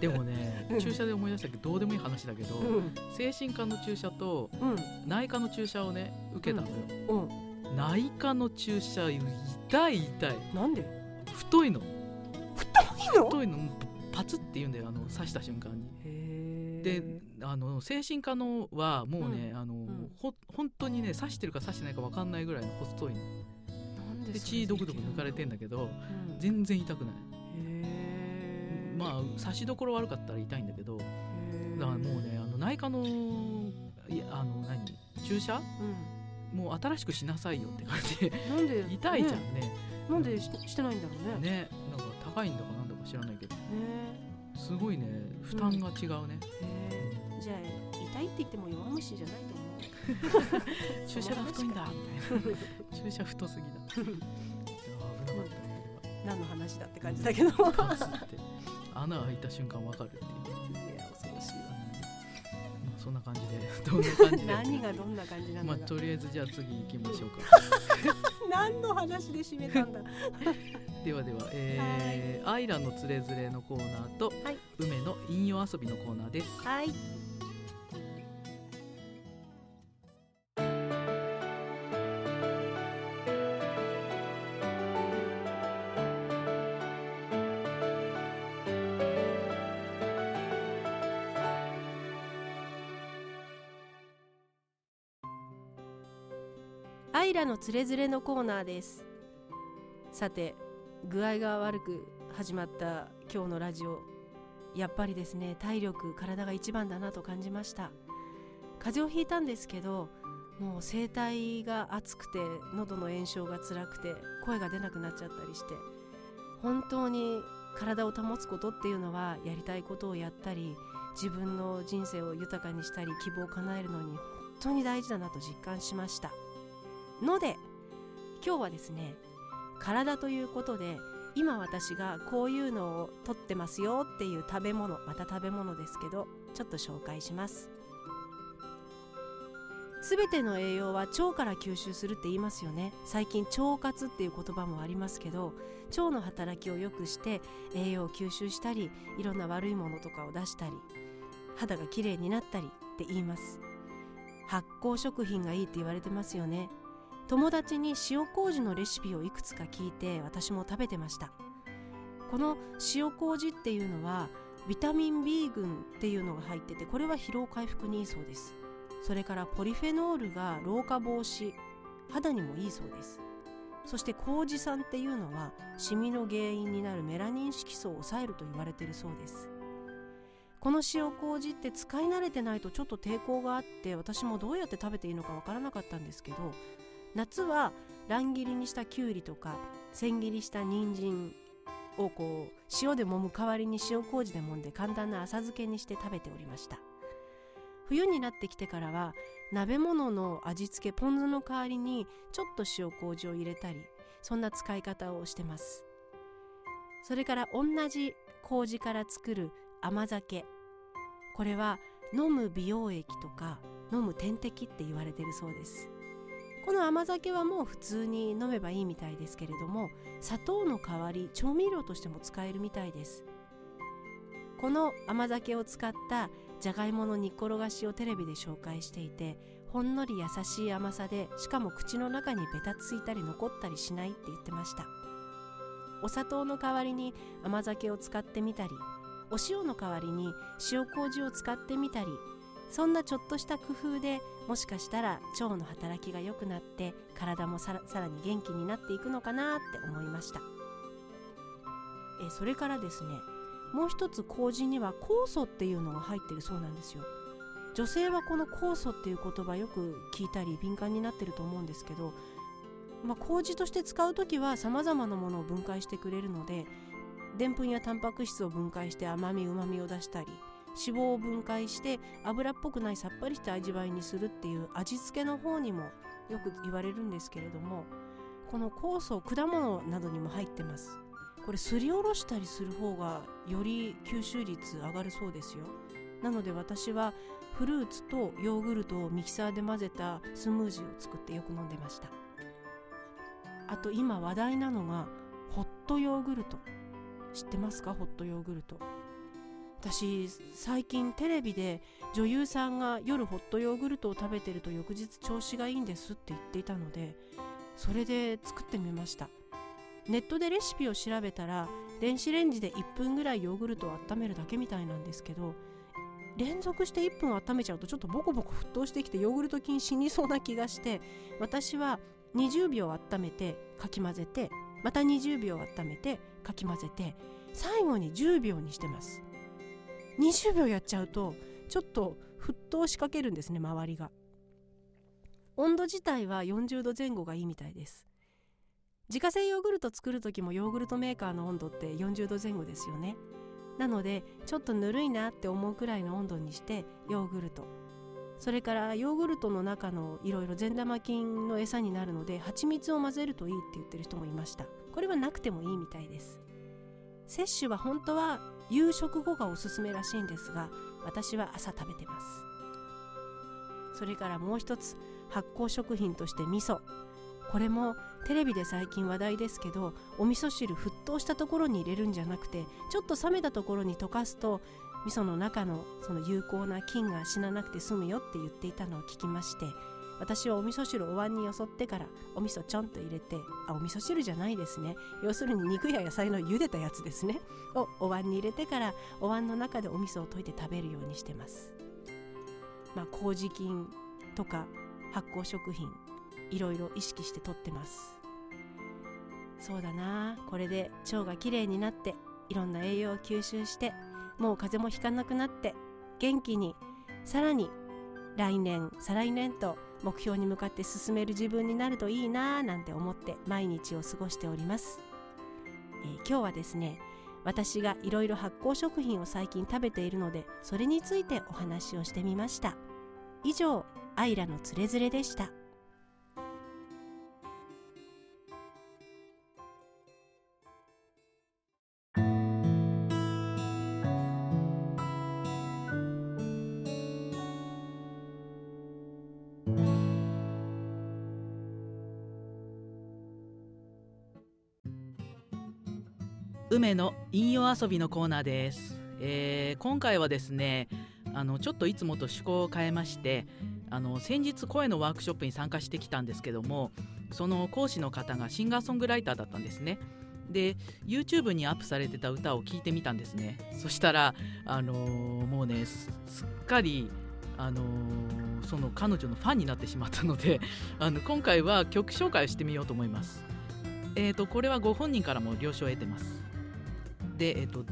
でもねうん注射で思い出したけどどうでもいい話だけど、うん精神科の注射とうん内科の注射をね受けたのよ、うん内科の注射痛い痛いなんで太いのいいの太いのパツって言うんだよあの刺した瞬間にへであの精神科のはもうね、あのん。ほ本当にね刺してるか刺してないか分かんないぐらいの細いのなんでで血ドクドク抜かれてんだけどうん。全然痛くない。まあ刺しどころ悪かったら痛いんだけどだからもうねあの内科のいやあの何注射？うもう新しくしなさいよって感じなんで？痛いじゃね。んね。なんでししてないんだろうね。ねなんか高いんだかなんだか知らないけど。ね。すごいね負担が違うね、へーじゃあ痛いって言っても弱虫じゃないと思う。注射が太いんだ。みたいな注射太すぎだ。危なかった。ね何の話だって感じだけど。穴開いた瞬間わかるっていう、や恐ろしいわ。まあ、そんな感じで。どんな感じで？何がどんな感じなまあのか、とりあえずじゃあ次行きましょうか。何の話で締めたんだ。ではでは、えーアイラのつれづれのコーナーと、はい。梅の引用遊びのコーナーです。はいイラのつれづれのコーナーです。さて具合が悪く始まった今日のラジオやっぱりですね体力体が一番だなと感じました。風邪をひいたんですけどもう声帯が熱くて喉の炎症が辛くて声が出なくなっちゃったりして本当に体を保つことっていうのはやりたいことをやったり自分の人生を豊かにしたり希望を叶えるのに本当に大事だなと実感しました。ので今日はですね体ということで今私がこういうのを取ってますよっていう食べ物また食べ物ですけどちょっと紹介します。すべての栄養は腸から吸収するって言いますよね。最近腸活っていう言葉もありますけど腸の働きを良くして栄養を吸収したりいろんな悪いものとかを出したり肌がきれいになったりって言います。発酵食品がいいって言われてますよね。友達に塩麹のレシピをいくつか聞いて私も食べてました。この塩麹っていうのはビタミン B 群っていうのが入っててこれは疲労回復にいいそうです。それからポリフェノールが老化防止肌にもいいそうです。そして麹酸っていうのはシミの原因になるメラニン色素を抑えると言われてるそうです。この塩麹って使い慣れてないとちょっと抵抗があって私もどうやって食べていいのかわからなかったんですけど夏は乱切りにしたきゅうりとか千切りした人参をこう塩で揉む代わりに塩麹で揉んで簡単な浅漬けにして食べておりました。冬になってきてからは鍋物の味付けポン酢の代わりにちょっと塩麹を入れたりそんな使い方をしてます。それから同じ麹から作る甘酒。これは飲む美容液とか飲む点滴って言われてるそうです。この甘酒はもう普通に飲めばいいみたいですけれども砂糖の代わり調味料としても使えるみたいです。この甘酒を使ったじゃがいもの煮っころがしをテレビで紹介していてほんのり優しい甘さでしかも口の中にベタついたり残ったりしないって言ってました。お砂糖の代わりに甘酒を使ってみたりお塩の代わりに塩麹を使ってみたりそんなちょっとした工夫でもしかしたら腸の働きが良くなって体もさらに元気になっていくのかなって思いました。えそれからですねもう一つ麹には酵素っていうのが入ってるそうなんですよ。女性はこの酵素っていう言葉よく聞いたり敏感になってると思うんですけどまあ、麹として使う時はさまざまなものを分解してくれるのででんぷんやタンパク質を分解して甘みうまみを出したり脂肪を分解して油っぽくないさっぱりした味わいにするっていう味付けの方にもよく言われるんですけれどもこの酵素果物などにも入ってます。これすりおろしたりする方がより吸収率上がるそうですよ。なので私はフルーツとヨーグルトをミキサーで混ぜたスムージーを作ってよく飲んでました。あと今話題なのがホットヨーグルト。知ってますか？ホットヨーグルト。私最近テレビで女優さんが夜ホットヨーグルトを食べてると翌日調子がいいんですって言っていたのでそれで作ってみました。ネットでレシピを調べたら電子レンジで1分ぐらいヨーグルトを温めるだけみたいなんですけど連続して1分温めちゃうとちょっとボコボコ沸騰してきてヨーグルト菌死にそうな気がして私は20秒温めてかき混ぜてまた20秒温めてかき混ぜて最後に10秒にしてます。20秒やっちゃうとちょっと沸騰しかけるんですね周りが。温度自体は40度前後がいいみたいです。自家製ヨーグルト作る時もヨーグルトメーカーの温度って40度前後ですよね。なのでちょっとぬるいなって思うくらいの温度にしてヨーグルト。それからヨーグルトの中のいろいろ善玉菌の餌になるので蜂蜜を混ぜるといいって言ってる人もいました。これはなくてもいいみたいです。摂取は本当は夕食後がおすすめらしいんですが私は朝食べてます。それからもう一つ発酵食品として味噌。これもテレビで最近話題ですけどお味噌汁沸騰したところに入れるんじゃなくてちょっと冷めたところに溶かすと味噌の中のその有効な菌が死ななくて済むよって言っていたのを聞きまして私はお味噌汁お椀によそってからお味噌ちょんと入れてあお味噌汁じゃないですね。要するに肉や野菜の茹でたやつですね。をお椀に入れてからお椀の中でお味噌を溶いて食べるようにしてます。まあ麹菌とか発酵食品いろいろ意識してとってます。そうだな。これで腸がきれいになっていろんな栄養を吸収してもう風邪もひかなくなって元気にさらに来年再来年と目標に向かって進める自分になるといいなぁなんて思って毎日を過ごしております、えー、今日はですね私がいろいろ発酵食品を最近食べているのでそれについてお話をしてみました。以上アイラのつれづれでした。梅の引用遊びのコーナーです、えー、今回はですねあのちょっといつもと趣向を変えましてあの先日声のワークショップに参加してきたんですけどもその講師の方がシンガーソングライターだったんですね。で YouTube にアップされてた歌を聴いてみたんですね。そしたらあのー、もうねすっかりあのー、その彼女のファンになってしまったので あの今回は曲紹介をしてみようと思います。えーとこれはご本人からも了承を得てます。で、えっと、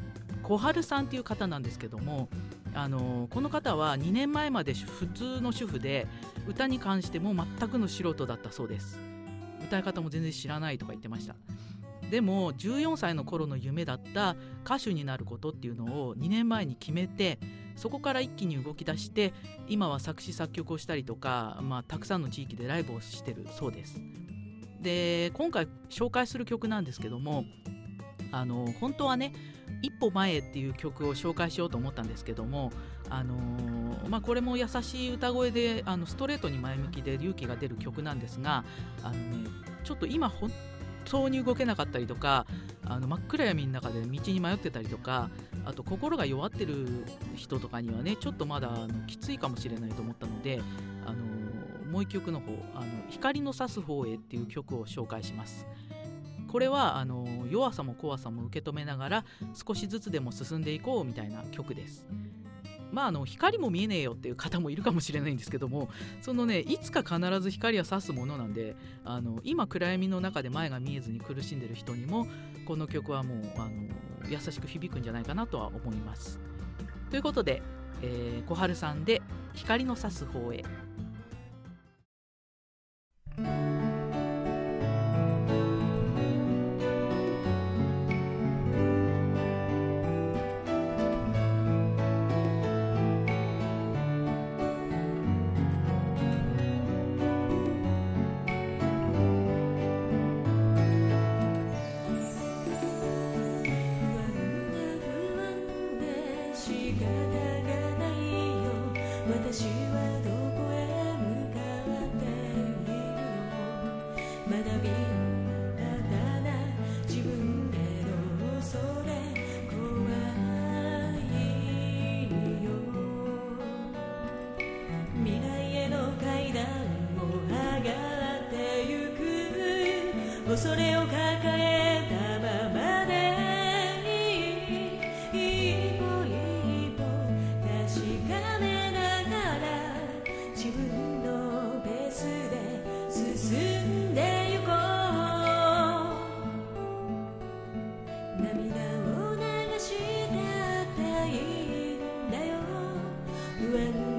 小春さんっていう方なんですけどもあのこの方は2年前まで普通の主婦で歌に関しても全くの素人だったそうです。歌い方も全然知らないとか言ってました。でも14歳の頃の夢だった歌手になることっていうのを2年前に決めてそこから一気に動き出して今は作詞作曲をしたりとか、まあ、たくさんの地域でライブをしてるそうです。で今回紹介する曲なんですけどもあの本当はね「一歩前」っていう曲を紹介しようと思ったんですけども、あのまあ、これも優しい歌声であのストレートに前向きで勇気が出る曲なんですがあの、ね、ちょっと今本当に動けなかったりとかあの真っ暗闇の中で道に迷ってたりとかあと心が弱ってる人とかにはねちょっとまだあのきついかもしれないと思ったので、あのもう一曲の方あの「光の差す方へ」っていう曲を紹介します。これはあの弱さも怖さも受け止めながら少しずつでも進んでいこうみたいな曲です。まあ、あの光も見えねえよっていう方もいるかもしれないんですけどもそのねいつか必ず光は差すものなんであの今暗闇の中で前が見えずに苦しんでる人にもこの曲はもうあの優しく響くんじゃないかなとは思います。ということで、えー、小春さんで「光の差す方へ」涙を流してあったいいんだよ。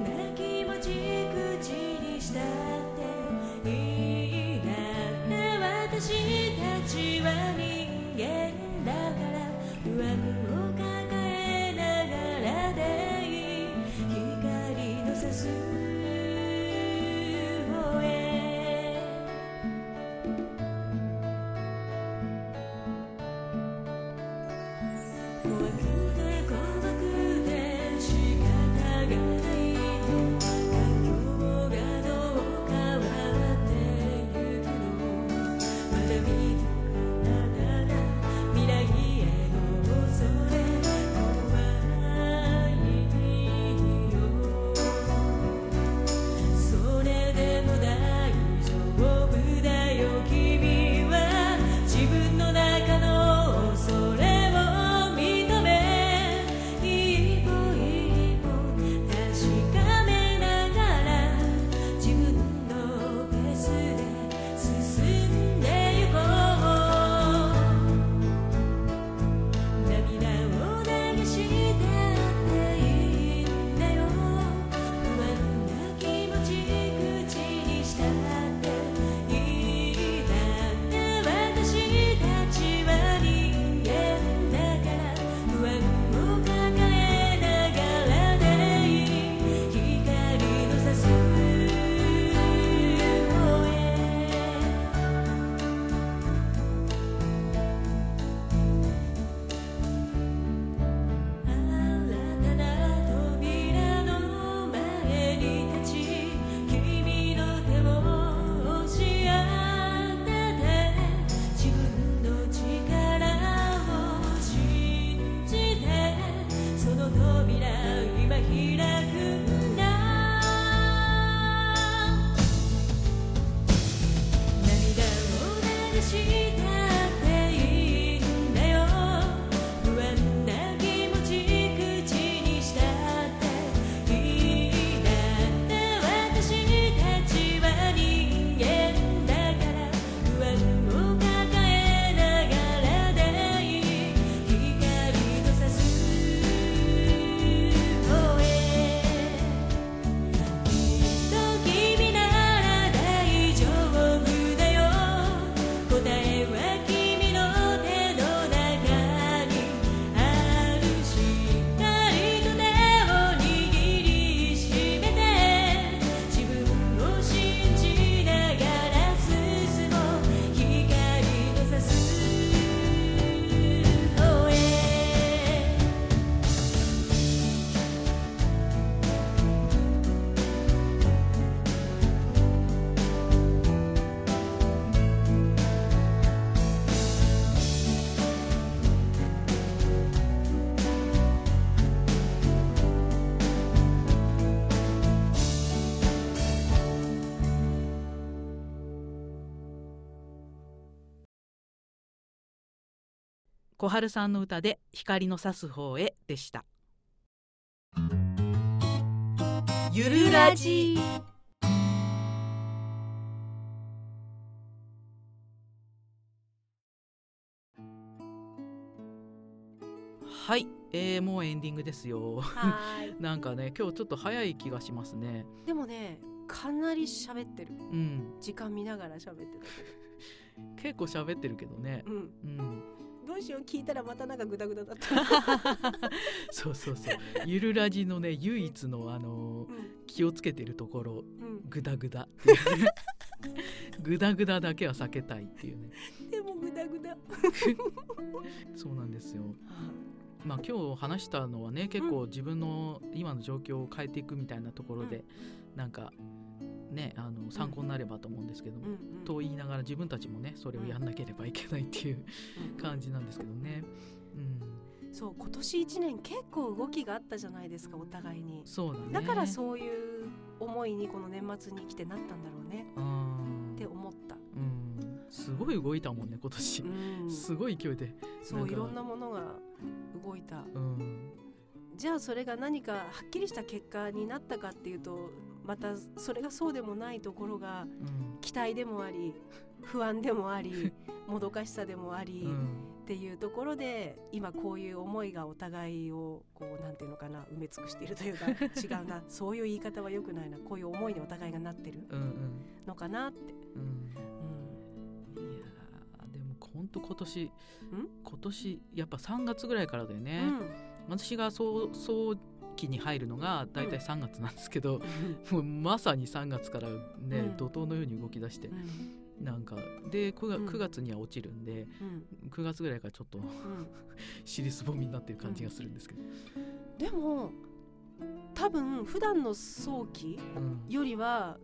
小春さんの歌で光の差す方へでした。ゆるラジ。はい、えー、もうエンディングですよ。なんかね今日ちょっと早い気がしますね。でもねかなり喋ってる。うん。時間見ながら喋ってた。け 結構喋ってるけどね。どうん。うんどうしよう聞いたらまたなんかグダグダだった。そうそうそう。ゆるラジのね唯一のあのうん。気をつけてるところうん。グダグダ。っていうねグダグダだけは避けたいっていうね。でもグダグダ。そうなんですよ。まあ今日話したのはね結構自分の今の状況を変えていくみたいなところで、なんかねあの参考になればと思うんですけども、うんうんと言いながら自分たちもねそれをやんなければいけないっていう感じなんですけどね。うん、そう今年一年結構動きがあったじゃないですかお互いに。そうだね。だからそういう思いにこの年末に来てなったんだろうね。うんって思った、うん、すごい動いたもんね今年。うん、すごい勢いで。そういろんなものが動いた。うん、じゃあそれが何かはっきりした結果になったかっていうとまたそれがそうでもないところがうん、期待でもあり不安でもあり もどかしさでもあり、うん、っていうところで今こういう思いがお互いをこうなんていうのかな埋め尽くしているというか 違うなそういう言い方は良くないなこういう思いにお互いがなってるのかなって、うん。うん。いやーでも本当今年今年やっぱ3月ぐらいからだよね。私が早早期に入るのが大体3月なんですけど、もうまさに3月からね、うん。怒涛のように動き出してうん。なんかで 9, うん。月9月には落ちるんでうん。9月ぐらいからちょっとうん。尻すぼみになってる感じがするんですけど、でも多分普段の早期うん。よりは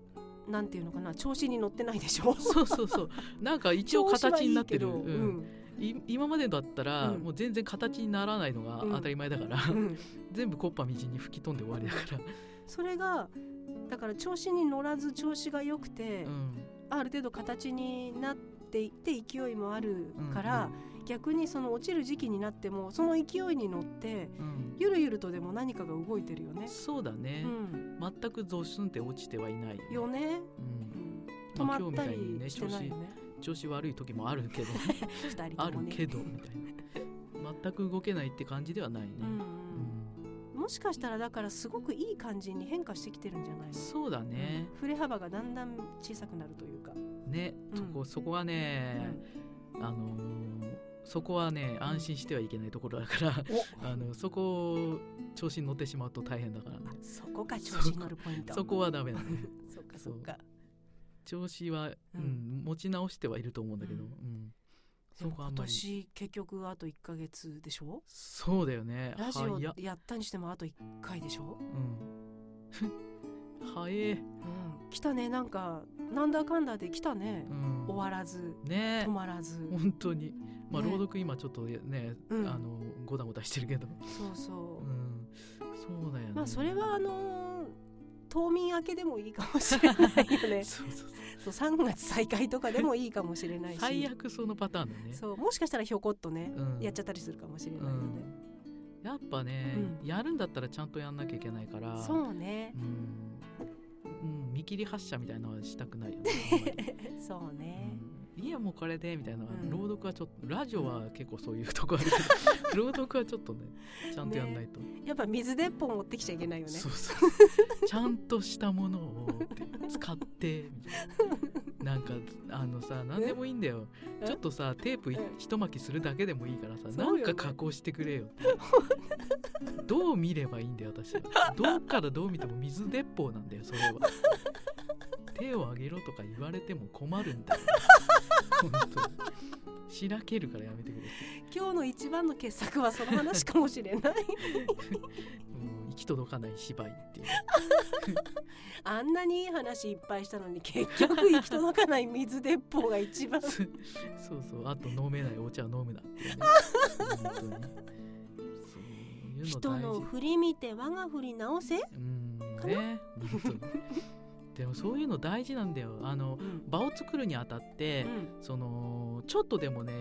なんていうのかな調子に乗ってないでしょ。そうそうそう。なんか一応形になってる、いいうん。い今までだったら、うん。もう全然形にならないのが当たり前だから、うん。う ん全部コッパみじんに吹き飛んで終わりだから、それがだから調子に乗らず調子が良くて、うん。ある程度形になっていって勢いもあるから、うん逆にその落ちる時期になってもその勢いに乗ってうん。ゆるゆるとでも何かが動いてるよね。そうだね。う、ん、全くゾスンって落ちてはいない、よね、うん。うん、止まったりしてないよね。調子悪い時もあるけど 二人あ。るけどみたいな。全く動けないって感じではないね、うんうんうん、もしかしたらだからすごくいい感じに変化してきてるんじゃないの？そうだね。うん。振れ幅がだんだん小さくなるというか。ね、うん。そこそこはね、あのーそこはね安心してはいけないところだからお。あのそこを調子に乗ってしまうと大変だからね。あそこが調子に乗るポイント。そこはダメだね。そっかそっか。調子は、ううんん持ち直してはいると思うんだけど、ううん。そこはあんまり。年結局あと1ヶ月でしょ？そうだよね。ラジオやったにしてもあと1回でしょ、うん。早え、うん、来たね。なんかなんだかんだで来たね。う、ん、終わらず。ね。止まらず。本当に。まあ、ね。朗読今ちょっとね、うん。あのごたごたしてるけど、そうそう。う、ん、そうだよね。まあそれはあのー冬眠明けでもいいかもしれないよねそうそうそう3月再開とかでもいいかもしれないし最悪そのパターンだねそうもしかしたらひょこっとね、うんやっちゃったりするかもしれないので、やっぱね、うんやるんだったらちゃんとやんなきゃいけないからそうねうん、見切り発車みたいなのはしたくないよねそうね、うんいやもうこれでみたいなうん。朗読はちょっとラジオは結構そういうとこあるけど朗読はちょっとねちゃんとやんないと、やっぱ水鉄砲持ってきちゃいけないよね。そうそうちゃんとしたものを使ってみたいな。なんかあのさ何でもいいんだよ。えちょっとさテープいうん。一巻きするだけでもいいからさ、ね。なんか加工してくれよ どう見ればいいんだよ私は。どっからどう見ても水鉄砲なんだよそれは手を挙げろとか言われても困るんだよ。本当に。しらけるからやめてくれ今日の一番の傑作はその話かもしれない。もう行き届かない芝居っていう。あんなにいい話いっぱいしたのに結局行き届かない水鉄砲が一番。そうそうあと飲めないお茶は飲むなっね。本当に。人の振り見て我が振り直せ。うんかね本当にでもそういうの大事なんだよ。あのうん。場を作るにあたって、うん。そのちょっとでもね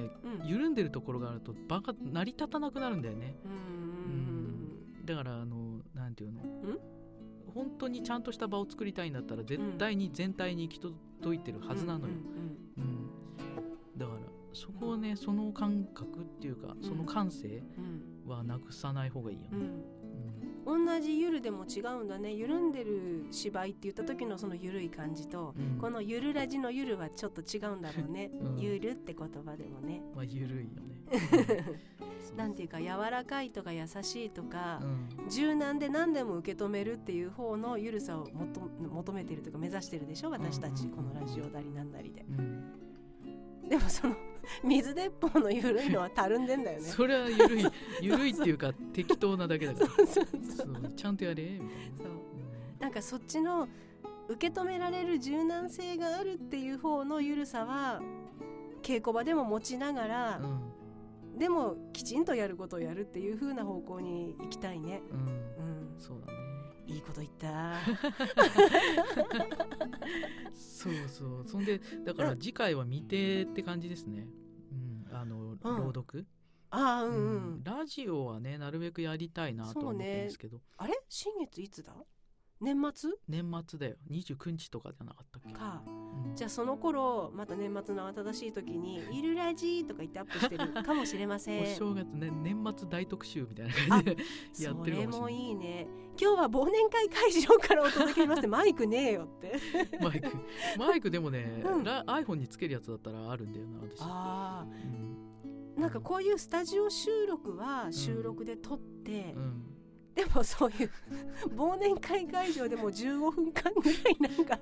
うん。緩んでるところがあると場が成り立たなくなるんだよね。うん。だからあのなんていうの？本当にちゃんとした場を作りたいんだったら絶対に全体に行き届いてるはずなのよ、うんだからそこをねその感覚っていうかその感性うん。はなくさない方がいいよね、同じゆるでも違うんだね。緩んでる芝居って言った時のそのゆるい感じと、うん。このゆるラジのゆるはちょっと違うんだろうね、うん。ゆるって言葉でもね。まあ緩いよね。なんていうか柔らかいとか優しいとかう、ん。柔軟で何でも受け止めるっていう方のゆるさをもと求めてるというか目指してるでしょ私たちうんこのラジオなりなんなりでうんでもその 水鉄砲のゆるいのはたるんでんだよね。それは緩い緩いっていうか適当なだけだから。ちゃんとやれみたいなそう。うんなんかそっちの受け止められる柔軟性があるっていう方のゆるさは稽古場でも持ちながら、でもきちんとやることをやるっていう風な方向に行きたいね。うんうん。うん、そうだねいいこと言った。そうそう。そんでだから次回は未定って感じですね。うんあの朗読。ああ、うん、ううんん。ラジオはねなるべくやりたいなとは思ってるんですけど、あれ？新月いつだ？年末？年末だよ。29日とかじゃなかったっけ？か。うん。じゃあその頃また年末の慌ただしい時に「いるラジ」とか言ってアップしてる かもしれませおん。正月ね年末大特集みたいな感じでやそってるかれももしれない。いいね。今日は忘年会会場からお届けしますって マイクねえよって。マイク。マイクでもね、うん。ラ iPhone につけるやつだったらあるんだよな私。ああ。うん。なんかこういうスタジオ収録は収録で撮って、うんでもそういう忘年会会場でも15分間ぐらいなんか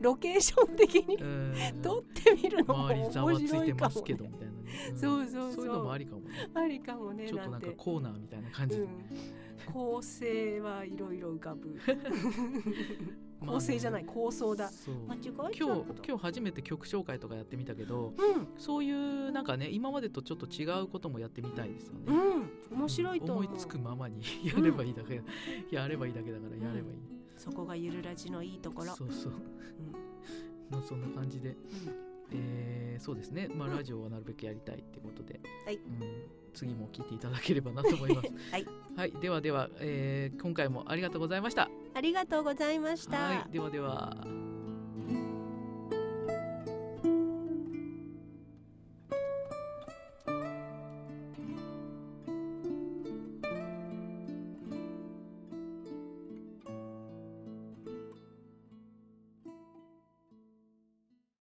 ロケーション的にうん。撮ってみるのも面白いかもてますけどね。そうそうそう。そういうのもありかもね。ありかもねちょっとなんかて。コーナーみたいな感じで、うん、構成はいろいろ浮かぶ。ま あ構成じゃない構想だ。間違えち今日今日初めて曲紹介とかやってみたけどうん。そういうなんかね今までとちょっと違うこともやってみたいですよね、うん。面白いと思う。思いつくままに やればいいだけ、やればいいだけだからやればいい、そこがゆるラジのいいところ。そうそう。うん。まあそんな感じで、えーそうですね。まあラジオはなるべくやりたいってことで、はい。うん、次も聞いていただければなと思います。はい、はい、ではでは、えー今回もありがとうございました。ありがとうございました、はいではでは